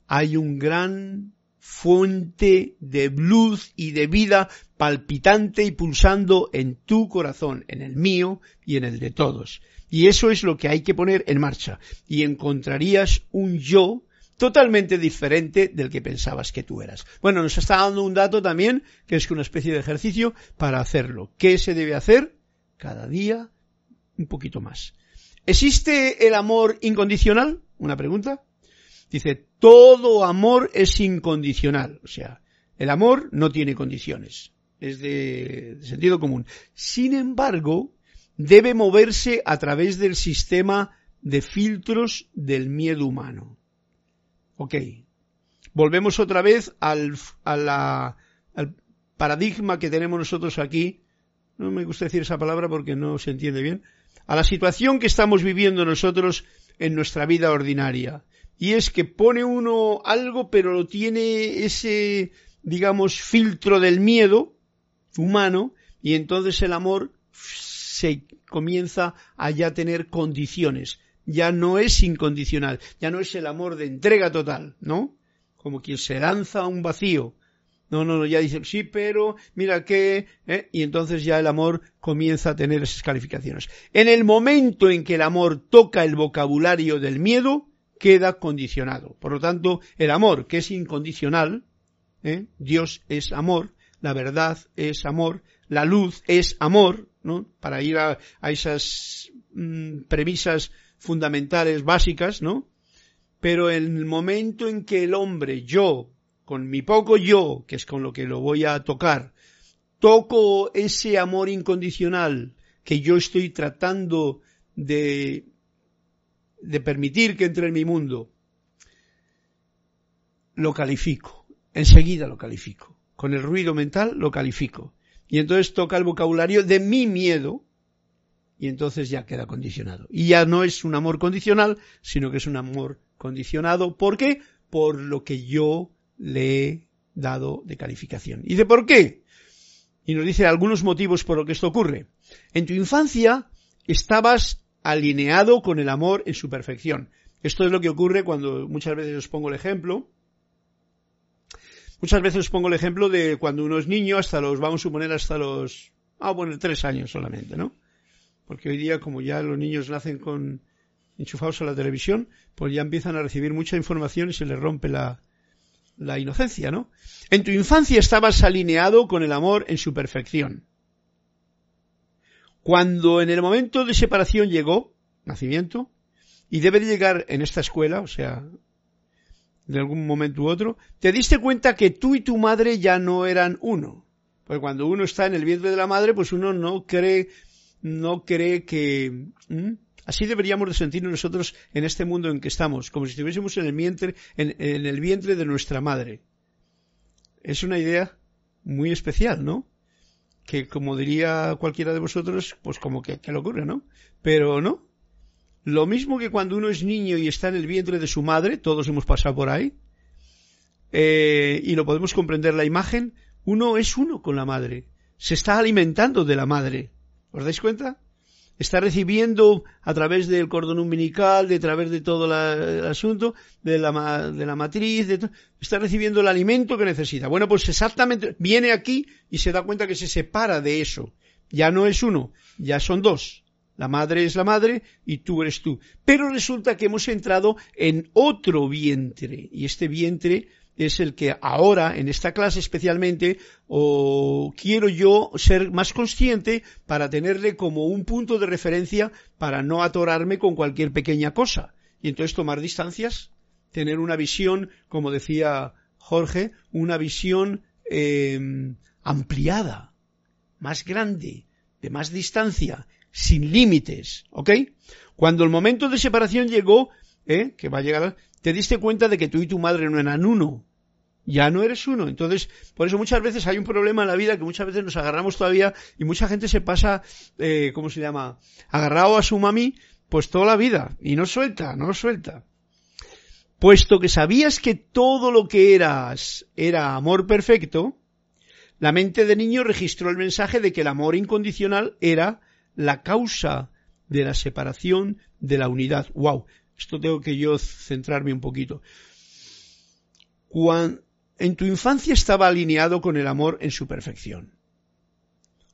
A: hay un gran fuente de luz y de vida palpitante y pulsando en tu corazón, en el mío y en el de todos. Y eso es lo que hay que poner en marcha. Y encontrarías un yo totalmente diferente del que pensabas que tú eras. Bueno, nos está dando un dato también, que es una especie de ejercicio para hacerlo. ¿Qué se debe hacer? Cada día un poquito más. ¿Existe el amor incondicional? Una pregunta. Dice, todo amor es incondicional. O sea, el amor no tiene condiciones. es de, sentido común. Sin embargo, debe moverse a través del sistema de filtros del miedo humano. Ok. Volvemos otra vez al, al paradigma que tenemos nosotros aquí. No me gusta decir esa palabra porque no se entiende bien. A la situación que estamos viviendo nosotros en nuestra vida ordinaria. Y es que pone uno algo, pero lo tiene ese, digamos, filtro del miedo humano, y entonces el amor se comienza a ya tener condiciones. Ya no es incondicional, ya no es el amor de entrega total, ¿no? Como quien se lanza a un vacío. No, no, no, ya dice, sí, pero mira que, ¿eh? y entonces ya el amor comienza a tener esas calificaciones. En el momento en que el amor toca el vocabulario del miedo, queda condicionado. Por lo tanto, el amor, que es incondicional, ¿eh? Dios es amor, la verdad es amor, la luz es amor, ¿no? Para ir a, esas mm, premisas fundamentales básicas, ¿no? Pero en el momento en que el hombre, yo, con mi poco yo, que es con lo que lo voy a tocar, toco ese amor incondicional que yo estoy tratando de, de permitir que entre en mi mundo, lo califico, enseguida lo califico. Con el ruido mental lo califico. Y entonces toca el vocabulario de mi miedo y entonces ya queda condicionado. Y ya no es un amor condicional, sino que es un amor condicionado. ¿Por qué? Por lo que yo le he dado de calificación. ¿Y de por qué? Y nos dice algunos motivos por lo que esto ocurre. En tu infancia estabas alineado con el amor en su perfección. Esto es lo que ocurre cuando muchas veces os pongo el ejemplo Muchas veces os pongo el ejemplo de cuando uno es niño hasta los, vamos a suponer, hasta los, ah, bueno, tres años solamente, ¿no? Porque hoy día, como ya los niños nacen con enchufados a la televisión, pues ya empiezan a recibir mucha información y se les rompe la, la inocencia, ¿no? En tu infancia estabas alineado con el amor en su perfección. Cuando en el momento de separación llegó, nacimiento, y debe de llegar en esta escuela, o sea, de algún momento u otro, te diste cuenta que tú y tu madre ya no eran uno. Porque cuando uno está en el vientre de la madre, pues uno no cree, no cree que... Así deberíamos de sentirnos nosotros en este mundo en que estamos, como si estuviésemos en el vientre, en, el vientre de nuestra madre. Es una idea muy especial, ¿no? Que como diría cualquiera de vosotros, pues como que, que locura, ¿no? Pero no, lo mismo que cuando uno es niño y está en el vientre de su madre, todos hemos pasado por ahí, eh, y lo podemos comprender la imagen, uno es uno con la madre, se está alimentando de la madre. ¿Os dais cuenta? Está recibiendo a través del cordón umbilical, de través de todo el asunto, de la, de la matriz, está recibiendo el alimento que necesita. Bueno, pues exactamente, viene aquí y se da cuenta que se separa de eso. Ya no es uno, ya son dos. La madre es la madre y tú eres tú. Pero resulta que hemos entrado en otro vientre y este vientre es el que ahora, en esta clase especialmente, o quiero yo ser más consciente para tenerle como un punto de referencia para no atorarme con cualquier pequeña cosa. Y entonces tomar distancias, tener una visión, como decía Jorge, una visión em, ampliada, más grande, de más distancia, sin límites, ¿ok? Cuando el momento de separación llegó, ¿eh? que va a llegar, te diste cuenta de que tú y tu madre no eran uno. Ya no eres uno. Entonces, por eso muchas veces hay un problema en la vida que muchas veces nos agarramos todavía y mucha gente se pasa, eh, ¿cómo se llama? Agarrado a su mami, pues toda la vida. Y no suelta, no suelta. Puesto que sabías que todo lo que eras era amor perfecto, la mente de niño registró el mensaje de que el amor incondicional era la causa de la separación de la unidad. ¡Wow! Esto tengo que yo centrarme un poquito. Cuando, en tu infancia estaba alineado con el amor en su perfección.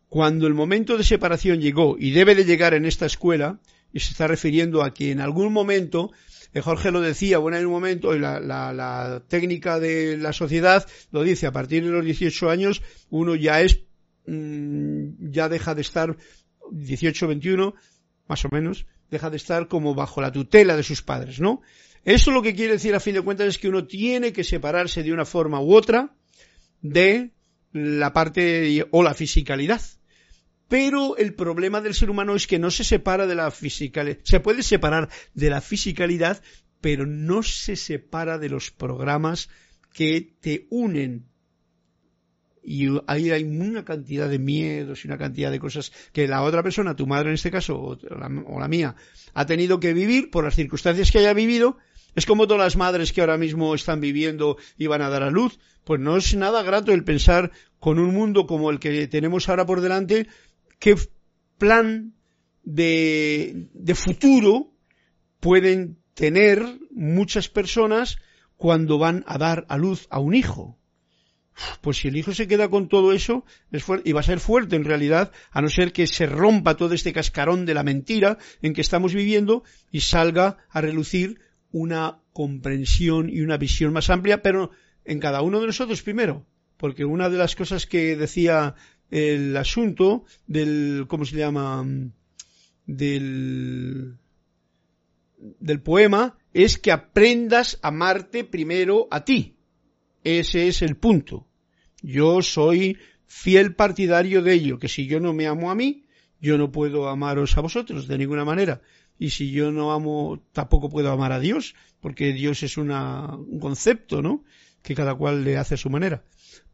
A: Cuando el momento de separación llegó, y debe de llegar en esta escuela, y se está refiriendo a que en algún momento, eh, Jorge lo decía, bueno, en un momento, y la, técnica de la sociedad lo dice, a partir de los 18 años uno ya es, mm, ya deja de estar 18, 21, más o menos, deja de estar como bajo la tutela de sus padres, ¿no? Eso lo que quiere decir a fin de cuentas es que uno tiene que separarse de una forma u otra de la parte o la fisicalidad. Pero el problema del ser humano es que no se separa de la fisicalidad. Se puede separar de la fisicalidad, pero no se separa de los programas que te unen. Y ahí hay una cantidad de miedos y una cantidad de cosas que la otra persona, tu madre en este caso, o la, o la mía, ha tenido que vivir por las circunstancias que haya vivido, es como todas las madres que ahora mismo están viviendo y van a dar a luz. Pues no es nada grato el pensar con un mundo como el que tenemos ahora por delante, qué plan de, futuro pueden tener muchas personas cuando van a dar a luz a un hijo. Pues si el hijo se queda con todo eso, es y va a ser fuerte en realidad, a no ser que se rompa todo este cascarón de la mentira en que estamos viviendo y salga a relucir una comprensión y una visión más amplia, pero en cada uno de nosotros primero. Porque una de las cosas que decía el asunto del, ¿cómo se llama? Del, del poema es que aprendas a amarte primero a ti. Ese es el punto. Yo soy fiel partidario de ello, que si yo no me amo a mí, yo no puedo amaros a vosotros de ninguna manera. Y si yo no amo, tampoco puedo amar a Dios, porque Dios es una, un concepto, ¿no? Que cada cual le hace a su manera.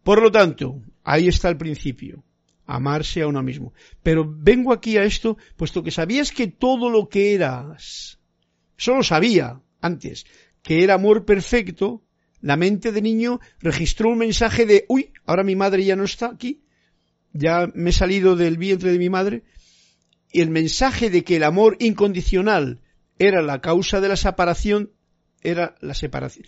A: Por lo tanto, ahí está el principio, amarse a uno mismo. Pero vengo aquí a esto, puesto que sabías que todo lo que eras, solo sabía antes, que era amor perfecto, la mente de niño registró un mensaje de, uy, ahora mi madre ya no está aquí, ya me he salido del vientre de mi madre, y el mensaje de que el amor incondicional era la causa de la separación, era la separación,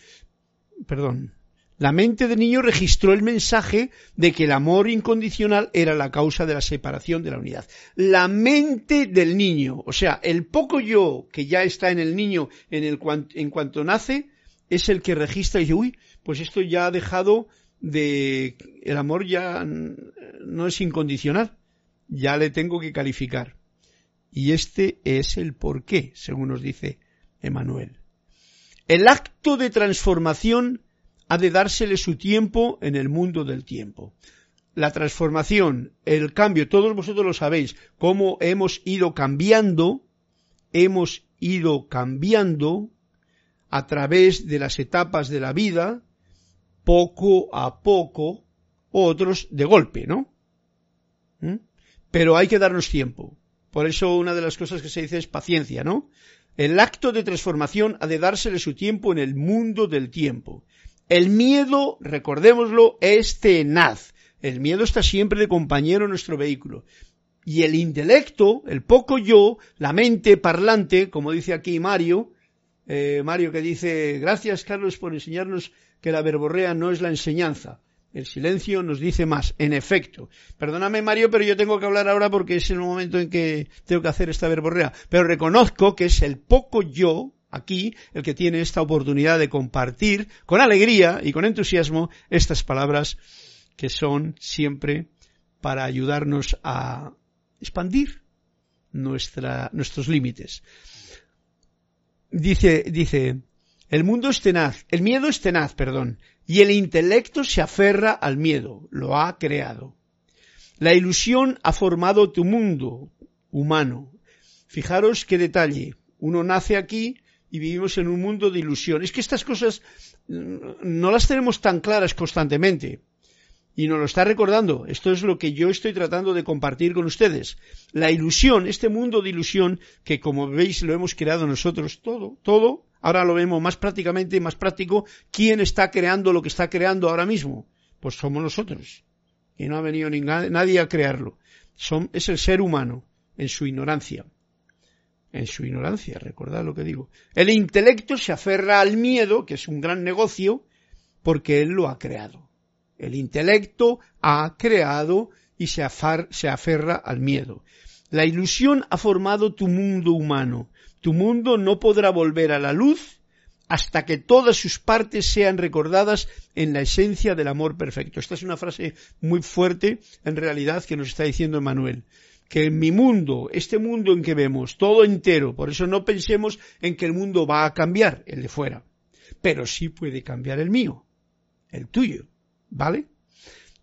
A: perdón, la mente del niño registró el mensaje de que el amor incondicional era la causa de la separación de la unidad. La mente del niño, o sea, el poco yo que ya está en el niño en, el, en cuanto nace, es el que registra y dice, uy, pues esto ya ha dejado de... El amor ya no es incondicional, ya le tengo que calificar. Y este es el porqué, según nos dice Emanuel. El acto de transformación ha de dársele su tiempo en el mundo del tiempo. La transformación, el cambio, todos vosotros lo sabéis, cómo hemos ido cambiando, hemos ido cambiando a través de las etapas de la vida, poco a poco, otros de golpe, ¿no? ¿Mm? Pero hay que darnos tiempo. Por eso una de las cosas que se dice es paciencia, ¿no? El acto de transformación ha de dársele su tiempo en el mundo del tiempo. El miedo, recordémoslo, es tenaz. El miedo está siempre de compañero en nuestro vehículo. Y el intelecto, el poco yo, la mente parlante, como dice aquí Mario, eh, Mario que dice, gracias Carlos por enseñarnos que la verborrea no es la enseñanza. El silencio nos dice más, en efecto. Perdóname Mario, pero yo tengo que hablar ahora porque es el momento en que tengo que hacer esta verborrea. Pero reconozco que es el poco yo, aquí el que tiene esta oportunidad de compartir con alegría y con entusiasmo estas palabras que son siempre para ayudarnos a expandir nuestra, nuestros límites. Dice, dice, el mundo es tenaz, el miedo es tenaz, perdón, y el intelecto se aferra al miedo, lo ha creado. La ilusión ha formado tu mundo humano. Fijaros qué detalle. Uno nace aquí y vivimos en un mundo de ilusión. Es que estas cosas mm, no las tenemos tan claras constantemente. Y nos lo está recordando. Esto es lo que yo estoy tratando de compartir con ustedes. La ilusión, este mundo de ilusión, que como veis lo hemos creado nosotros todo, todo, ahora lo vemos más prácticamente, más práctico, ¿quién está creando lo que está creando ahora mismo? Pues somos nosotros. Y no ha venido nadie a crearlo. Son, es el ser humano, en su ignorancia en su ignorancia, recordad lo que digo. El intelecto se aferra al miedo, que es un gran negocio, porque él lo ha creado. El intelecto ha creado y se aferra al miedo. La ilusión ha formado tu mundo humano. Tu mundo no podrá volver a la luz hasta que todas sus partes sean recordadas en la esencia del amor perfecto. Esta es una frase muy fuerte, en realidad, que nos está diciendo Manuel que en mi mundo, este mundo en que vemos, todo entero, por eso no pensemos en que el mundo va a cambiar, el de fuera, pero sí puede cambiar el mío, el tuyo, ¿vale?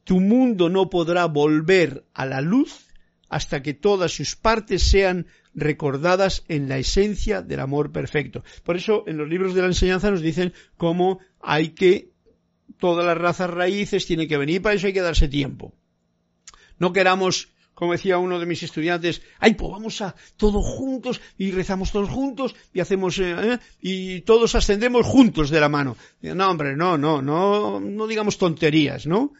A: Tu mundo no podrá volver a la luz hasta que todas sus partes sean recordadas en la esencia del amor perfecto. Por eso en los libros de la enseñanza nos dicen cómo hay que, todas las razas raíces tienen que venir, para eso hay que darse tiempo. No queramos, como decía uno de mis estudiantes, ay, pues vamos a todos juntos y rezamos todos juntos y hacemos, eh, eh, y todos ascendemos juntos de la mano. No, hombre, no, no, no, no digamos tonterías, ¿no?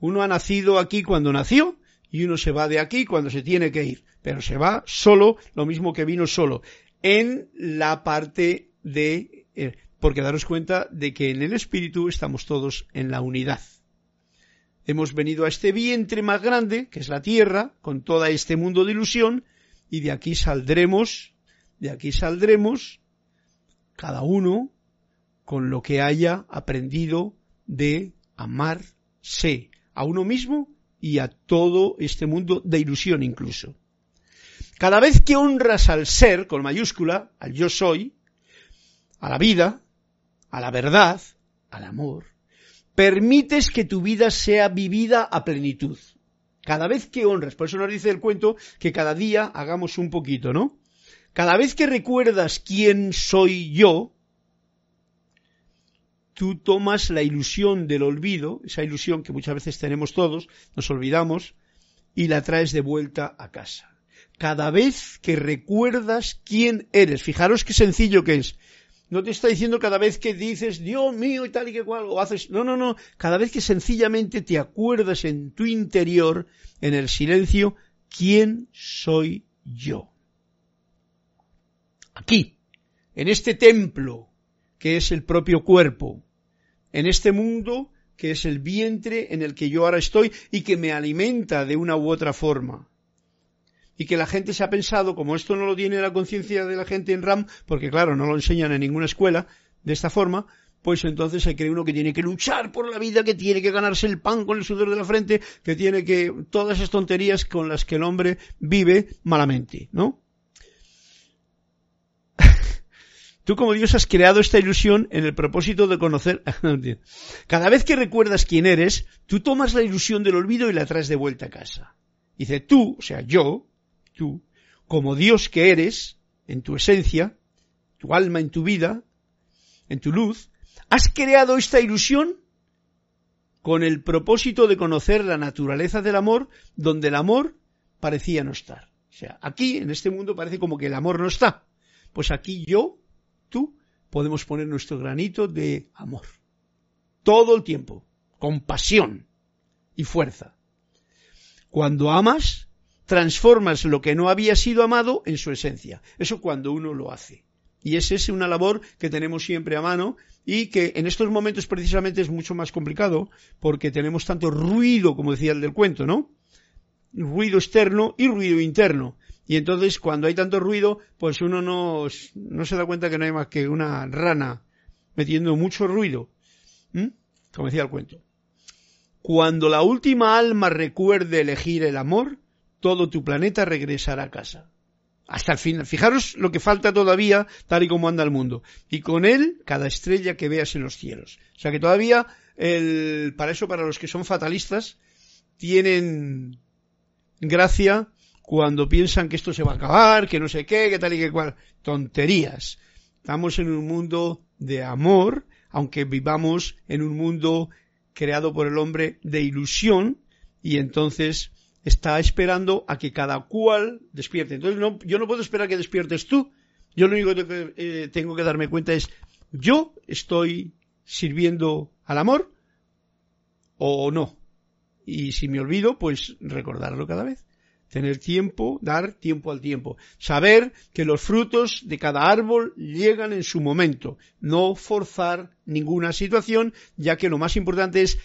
A: Uno ha nacido aquí cuando nació y uno se va de aquí cuando se tiene que ir, pero se va solo, lo mismo que vino solo, en la parte de... Eh, porque daros cuenta de que en el espíritu estamos todos en la unidad. Hemos venido a este vientre más grande, que es la tierra, con todo este mundo de ilusión, y de aquí saldremos, de aquí saldremos, cada uno con lo que haya aprendido de amarse a uno mismo y a todo este mundo de ilusión incluso. Cada vez que honras al ser, con mayúscula, al yo soy, a la vida, a la verdad, al amor, permites que tu vida sea vivida a plenitud. Cada vez que honras, por eso nos dice el cuento que cada día hagamos un poquito, ¿no? Cada vez que recuerdas quién soy yo, tú tomas la ilusión del olvido, esa ilusión que muchas veces tenemos todos, nos olvidamos, y la traes de vuelta a casa. Cada vez que recuerdas quién eres, fijaros qué sencillo que es. No te está diciendo cada vez que dices, Dios mío y tal y que cual, o haces, no, no, no, cada vez que sencillamente te acuerdas en tu interior, en el silencio, quién soy yo. Aquí, en este templo, que es el propio cuerpo, en este mundo que es el vientre en el que yo ahora estoy y que me alimenta de una u otra forma. Y que la gente se ha pensado, como esto no lo tiene la conciencia de la gente en RAM, porque claro, no lo enseñan en ninguna escuela de esta forma, pues entonces se cree uno que tiene que luchar por la vida, que tiene que ganarse el pan con el sudor de la frente, que tiene que todas esas tonterías con las que el hombre vive malamente, ¿no? Tú como Dios has creado esta ilusión en el propósito de conocer. Cada vez que recuerdas quién eres, tú tomas la ilusión del olvido y la traes de vuelta a casa. Dice, tú, o sea, yo, tú, como Dios que eres, en tu esencia, tu alma en tu vida, en tu luz, has creado esta ilusión con el propósito de conocer la naturaleza del amor, donde el amor parecía no estar. O sea, aquí, en este mundo, parece como que el amor no está. Pues aquí yo tú, podemos poner nuestro granito de amor. Todo el tiempo, con pasión y fuerza. Cuando amas, transformas lo que no había sido amado en su esencia. Eso cuando uno lo hace. Y esa es una labor que tenemos siempre a mano y que en estos momentos precisamente es mucho más complicado porque tenemos tanto ruido, como decía el del cuento, ¿no? Ruido externo y ruido interno. Y entonces cuando hay tanto ruido, pues uno no, no se da cuenta que no hay más que una rana metiendo mucho ruido. Como decía el cuento. Cuando la última alma recuerde elegir el amor, todo tu planeta regresará a casa. Hasta el final. Fijaros lo que falta todavía, tal y como anda el mundo. Y con él, cada estrella que veas en los cielos. O sea que todavía, el, para eso, para los que son fatalistas, tienen gracia cuando piensan que esto se va a acabar, que no sé qué, que tal y que cual. Tonterías. Estamos en un mundo de amor, aunque vivamos en un mundo creado por el hombre de ilusión, y entonces está esperando a que cada cual despierte. Entonces no, yo no puedo esperar que despiertes tú. Yo lo único que eh, tengo que darme cuenta es, yo estoy sirviendo al amor o no. Y si me olvido, pues recordarlo cada vez. Tener tiempo, dar tiempo al tiempo. Saber que los frutos de cada árbol llegan en su momento. No forzar ninguna situación, ya que lo más importante es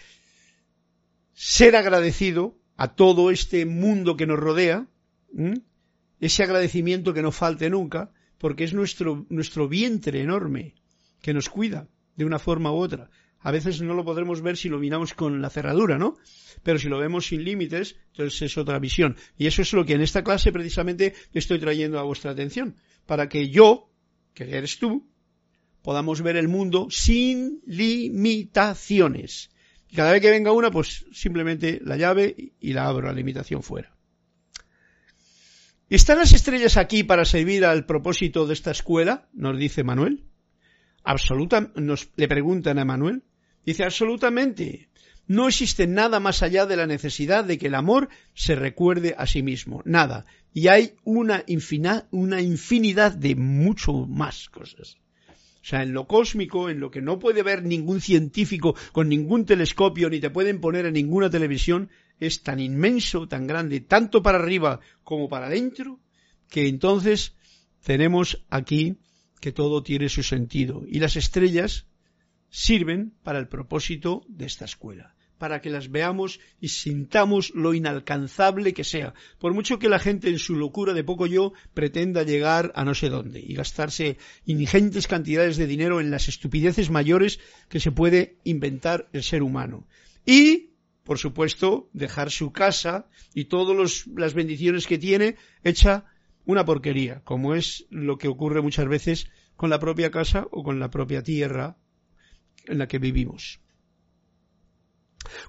A: ser agradecido a todo este mundo que nos rodea. Ese agradecimiento que no falte nunca, porque es nuestro, nuestro vientre enorme que nos cuida de una forma u otra. A veces no lo podremos ver si lo miramos con la cerradura, ¿no? Pero si lo vemos sin límites, entonces es otra visión. Y eso es lo que en esta clase precisamente estoy trayendo a vuestra atención. Para que yo, que eres tú, podamos ver el mundo sin limitaciones. Y cada vez que venga una, pues simplemente la llave y la abro, la limitación fuera. ¿Están las estrellas aquí para servir al propósito de esta escuela? Nos dice Manuel. Absoluta, nos le preguntan a Manuel. Dice absolutamente. No existe nada más allá de la necesidad de que el amor se recuerde a sí mismo. Nada. Y hay una, una infinidad de mucho más cosas. O sea, en lo cósmico, en lo que no puede ver ningún científico con ningún telescopio, ni te pueden poner en ninguna televisión, es tan inmenso, tan grande, tanto para arriba como para adentro, que entonces tenemos aquí que todo tiene su sentido. Y las estrellas sirven para el propósito de esta escuela para que las veamos y sintamos lo inalcanzable que sea, por mucho que la gente en su locura de poco yo pretenda llegar a no sé dónde y gastarse ingentes cantidades de dinero en las estupideces mayores que se puede inventar el ser humano. Y, por supuesto, dejar su casa y todas las bendiciones que tiene hecha una porquería, como es lo que ocurre muchas veces con la propia casa o con la propia tierra en la que vivimos.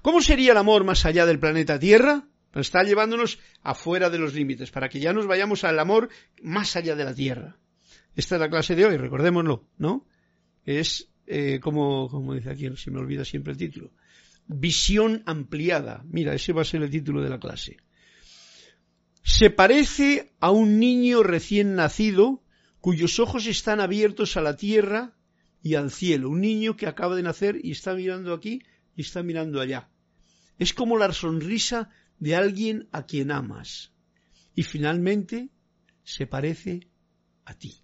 A: ¿Cómo sería el amor más allá del planeta Tierra? Está llevándonos afuera de los límites, para que ya nos vayamos al amor más allá de la Tierra. Esta es la clase de hoy, recordémoslo, ¿no? Es, eh, como, como dice aquí, se me olvida siempre el título. Visión ampliada. Mira, ese va a ser el título de la clase. Se parece a un niño recién nacido cuyos ojos están abiertos a la tierra y al cielo. Un niño que acaba de nacer y está mirando aquí y está mirando allá. Es como la sonrisa de alguien a quien amas. Y finalmente se parece a ti.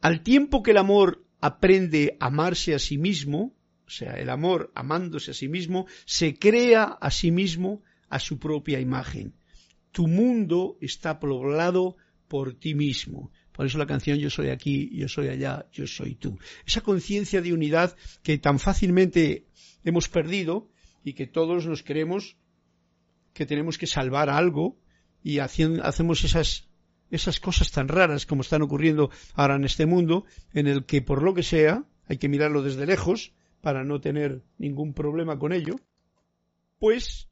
A: Al tiempo que el amor aprende a amarse a sí mismo, o sea, el amor amándose a sí mismo, se crea a sí mismo a su propia imagen. Tu mundo está poblado por ti mismo. Por eso la canción Yo soy aquí, yo soy allá, yo soy tú. Esa conciencia de unidad que tan fácilmente hemos perdido y que todos nos creemos que tenemos que salvar algo y hacemos esas, esas cosas tan raras como están ocurriendo ahora en este mundo, en el que por lo que sea hay que mirarlo desde lejos para no tener ningún problema con ello, pues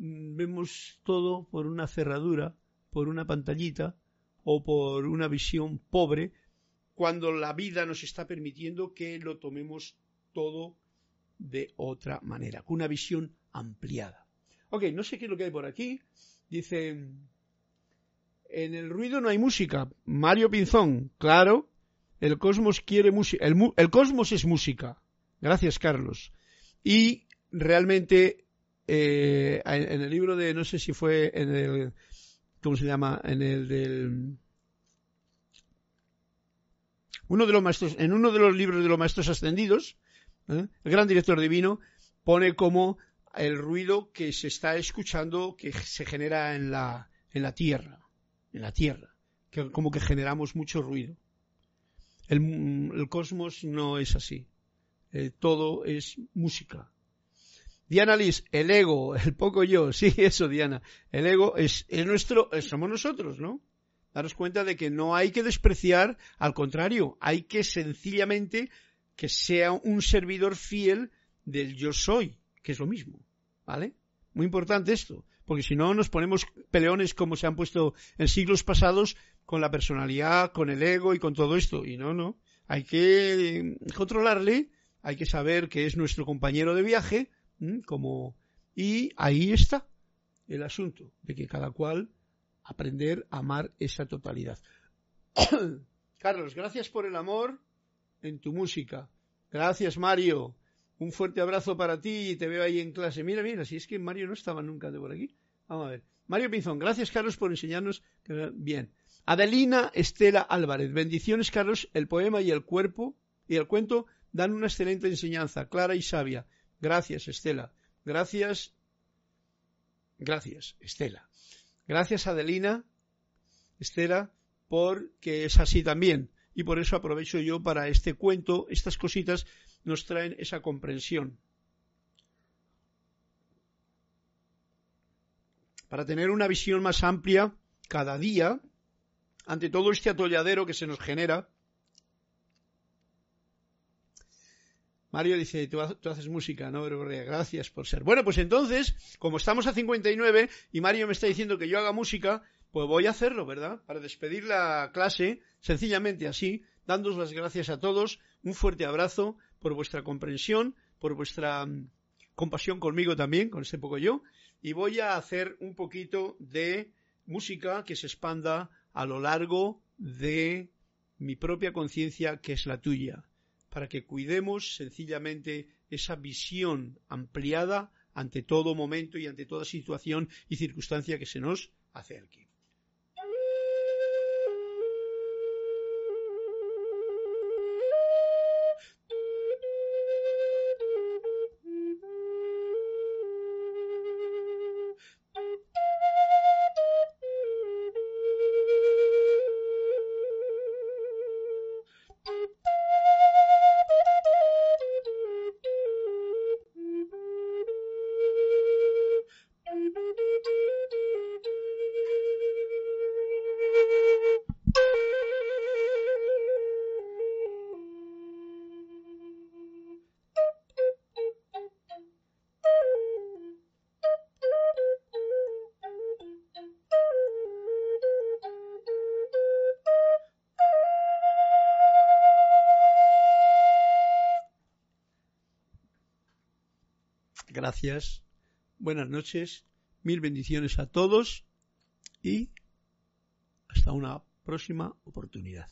A: vemos todo por una cerradura, por una pantallita o por una visión pobre, cuando la vida nos está permitiendo que lo tomemos todo de otra manera, con una visión ampliada. Ok, no sé qué es lo que hay por aquí. Dice, en el ruido no hay música. Mario Pinzón, claro, el cosmos quiere música. El, cosmos es música. Gracias, Carlos. Y realmente, eh, en el libro de, no sé si fue en el, ¿cómo se llama? En el del, uno de los maestros, en uno de los libros de los maestros ascendidos, ¿eh? El gran director divino pone como el ruido que se está escuchando que se genera en la, en la tierra, en la tierra, que como que generamos mucho ruido. El, cosmos no es así. Eh, todo es música. Diana Liz, el ego, el poco yo, sí, eso Diana. El ego es, es nuestro, somos nosotros, ¿no? Daros cuenta de que no hay que despreciar, al contrario, hay que sencillamente que sea un servidor fiel del yo soy, que es lo mismo. ¿Vale? Muy importante esto, porque si no nos ponemos peleones como se han puesto en siglos pasados con la personalidad, con el ego y con todo esto. Y no, no. Hay que controlarle, hay que saber que es nuestro compañero de viaje, como y ahí está el asunto de que cada cual aprender a amar esa totalidad. Carlos, gracias por el amor en tu música. Gracias, Mario. Un fuerte abrazo para ti y te veo ahí en clase. Mira, mira, si es que Mario no estaba nunca de por aquí. Vamos a ver. Mario Pinzón, gracias, Carlos, por enseñarnos. Bien. Adelina Estela Álvarez. Bendiciones, Carlos. El poema y el cuerpo y el cuento dan una excelente enseñanza, clara y sabia. Gracias, Estela. Gracias. Gracias, Estela. Gracias, Adelina, Estela, porque es así también y por eso aprovecho yo para este cuento, estas cositas nos traen esa comprensión. Para tener una visión más amplia cada día, ante todo este atolladero que se nos genera, Mario dice, tú, haces música, ¿no? Gracias por ser. Bueno, pues entonces, como estamos a 59 y Mario me está diciendo que yo haga música, pues voy a hacerlo, ¿verdad? Para despedir la clase, sencillamente así, dándos las gracias a todos, un fuerte abrazo por vuestra comprensión, por vuestra mm, compasión conmigo también, con este poco yo, y voy a hacer un poquito de música que se expanda a lo largo de mi propia conciencia, que es la tuya para que cuidemos sencillamente esa visión ampliada ante todo momento y ante toda situación y circunstancia que se nos acerque. Gracias. Buenas noches. Mil bendiciones a todos y hasta una próxima oportunidad.